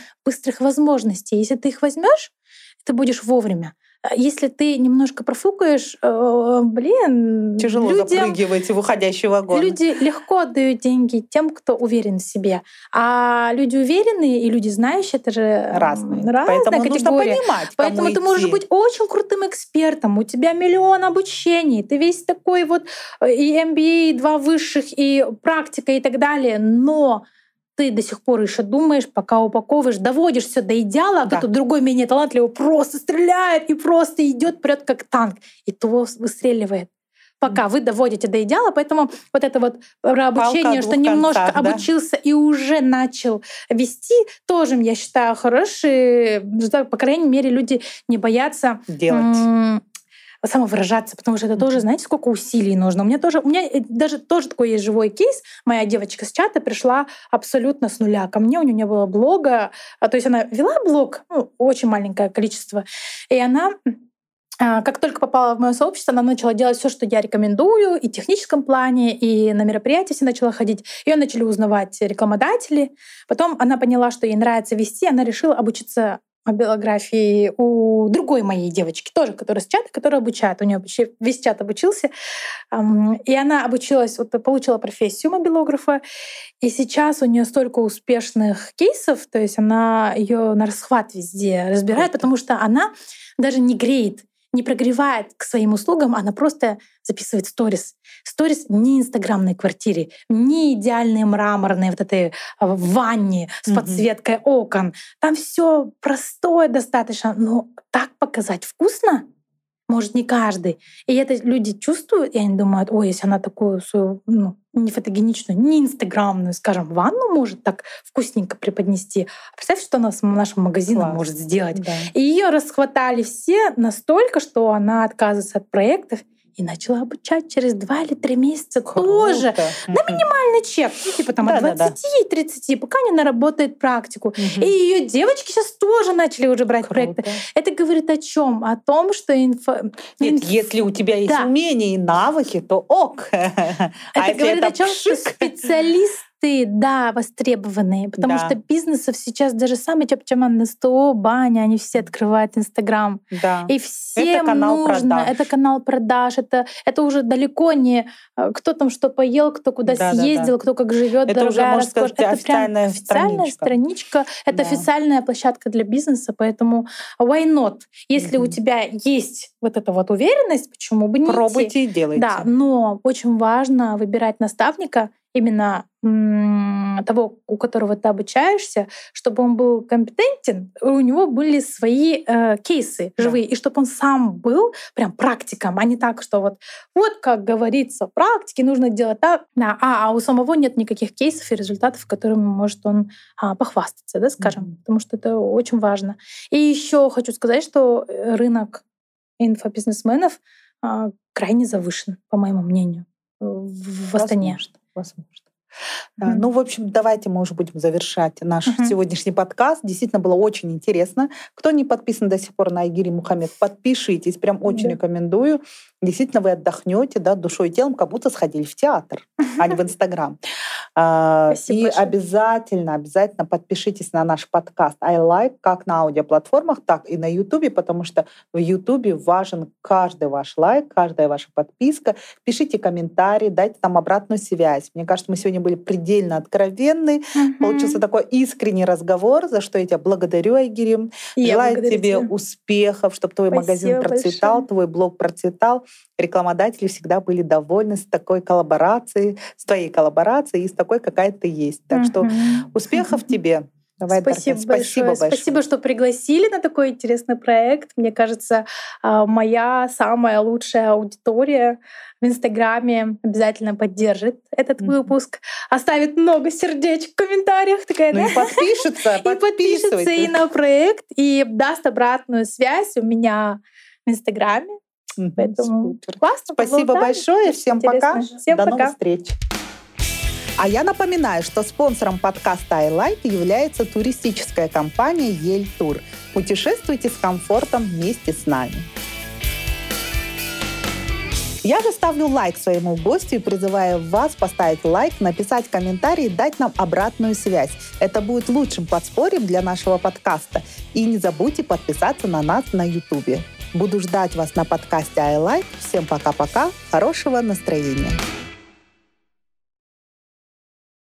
быстрых возможностей. Если ты их возьмешь, ты будешь вовремя. А если ты немножко профукаешь, э, блин, тяжело людям, запрыгивать в уходящий вагон. Люди легко отдают деньги тем, кто уверен в себе, а люди уверенные и люди знающие это же разные. разная Поэтому категория. нужно понимать, Поэтому ты идти. можешь быть очень крутым экспертом, у тебя миллион обучений, ты весь такой вот э, и MBA, и два высших, и практика и так далее, но ты до сих пор еще думаешь, пока упаковываешь, доводишь все до идеала, а да. кто-то другой менее талантливый просто стреляет и просто идет прет как танк, и то выстреливает пока вы доводите до идеала. Поэтому вот это вот про обучение, что немножко концах, обучился да? и уже начал вести, тоже, я считаю, хороший По крайней мере, люди не боятся делать самовыражаться, потому что это тоже, знаете, сколько усилий нужно. У меня тоже, у меня э, даже тоже такой есть живой кейс. Моя девочка с чата пришла абсолютно с нуля. Ко мне у нее не было блога, а, то есть она вела блог, ну, очень маленькое количество, и она а, как только попала в мое сообщество, она начала делать все, что я рекомендую, и в техническом плане, и на мероприятия все начала ходить. Ее начали узнавать рекламодатели. Потом она поняла, что ей нравится вести, она решила обучиться биографии у другой моей девочки, тоже, которая с чата, которая обучает. У нее вообще весь чат обучился. И она обучилась, вот получила профессию мобилографа. И сейчас у нее столько успешных кейсов, то есть она ее на расхват везде разбирает, потому что она даже не греет не прогревает к своим услугам, она просто записывает сторис. Сторис не инстаграмной квартире, не идеальные мраморные вот этой а, ванне с подсветкой mm-hmm. окон. Там все простое достаточно, но так показать вкусно может не каждый. И это люди чувствуют, и они думают, ой, если она такую свою ну, не фотогеничную, не инстаграмную, скажем, ванну может так вкусненько преподнести. Представь, что она с нашим магазином Класс. может сделать. Да. И ее расхватали все настолько, что она отказывается от проектов и начала обучать через два или три месяца Круто. тоже на минимальный чек, ну, типа там да, от 20-30, да, пока не наработает практику. Угу. И ее девочки сейчас тоже начали уже брать Круто. проекты. Это говорит о чем? О том, что инфо... Нет, инф... если у тебя есть да. умения и навыки, то ок. Это а говорит о чем, что специалист ты, да, востребованные, потому да. что бизнесов сейчас даже самый на 100, баня, они все открывают Инстаграм. Да. И всем это канал нужно, продаж. это канал продаж, это, это уже далеко не э, кто там что поел, кто куда да, съездил, да, да. кто как живет, это уже, можно сказать, это официальная прям официальная страничка, это да. официальная площадка для бизнеса, поэтому why not? Если mm-hmm. у тебя есть вот эта вот уверенность, почему бы не Пробуйте идти? и делайте. Да, но очень важно выбирать наставника, именно того, у которого ты обучаешься, чтобы он был компетентен, у него были свои э, кейсы живые, да. и чтобы он сам был прям практиком, а не так, что вот, вот как говорится, в практике нужно делать так, да, а, а у самого нет никаких кейсов и результатов, которыми может он а, похвастаться, да, скажем, mm-hmm. потому что это очень важно. И еще хочу сказать, что э, рынок инфобизнесменов а, крайне завышен, по моему мнению, в Астане. Возможно возможно. Mm-hmm. Ну, в общем, давайте мы уже будем завершать наш mm-hmm. сегодняшний подкаст. Действительно было очень интересно. Кто не подписан до сих пор на Айгири Мухаммед, подпишитесь. Прям очень mm-hmm. рекомендую. Действительно, вы отдохнете да, душой и телом, как будто сходили в театр, а не в Инстаграм. А, и обязательно, обязательно подпишитесь на наш подкаст I Like как на аудиоплатформах, так и на Ютубе, потому что в Ютубе важен каждый ваш лайк, каждая ваша подписка. Пишите комментарии, дайте нам обратную связь. Мне кажется, мы сегодня были предельно откровенны. Угу. Получился такой искренний разговор, за что я тебя благодарю, Айгирим. Желаю тебе тебя. успехов, чтобы твой Спасибо магазин процветал, большое. твой блог процветал рекламодатели всегда были довольны с такой коллаборацией, с твоей коллаборацией и с такой, какая ты есть. Так что успехов тебе. Давай, спасибо, большое. спасибо большое. Спасибо, что пригласили на такой интересный проект. Мне кажется, а, моя самая лучшая аудитория в Инстаграме обязательно поддержит этот mm-hmm. выпуск, оставит много сердечек в комментариях, такая, ну да? и подпишется, и подпишется и на проект, и даст обратную связь у меня в Инстаграме. Поэтому Супер. классно. Спасибо большое, всем пока, всем до пока. новых встреч. А я напоминаю, что спонсором подкаста iLife является туристическая компания Ель Тур. Путешествуйте с комфортом вместе с нами. Я же ставлю лайк своему гостю и призываю вас поставить лайк, написать комментарий и дать нам обратную связь. Это будет лучшим подспорьем для нашего подкаста. И не забудьте подписаться на нас на YouTube. Буду ждать вас на подкасте iLife. Всем пока-пока. Хорошего настроения.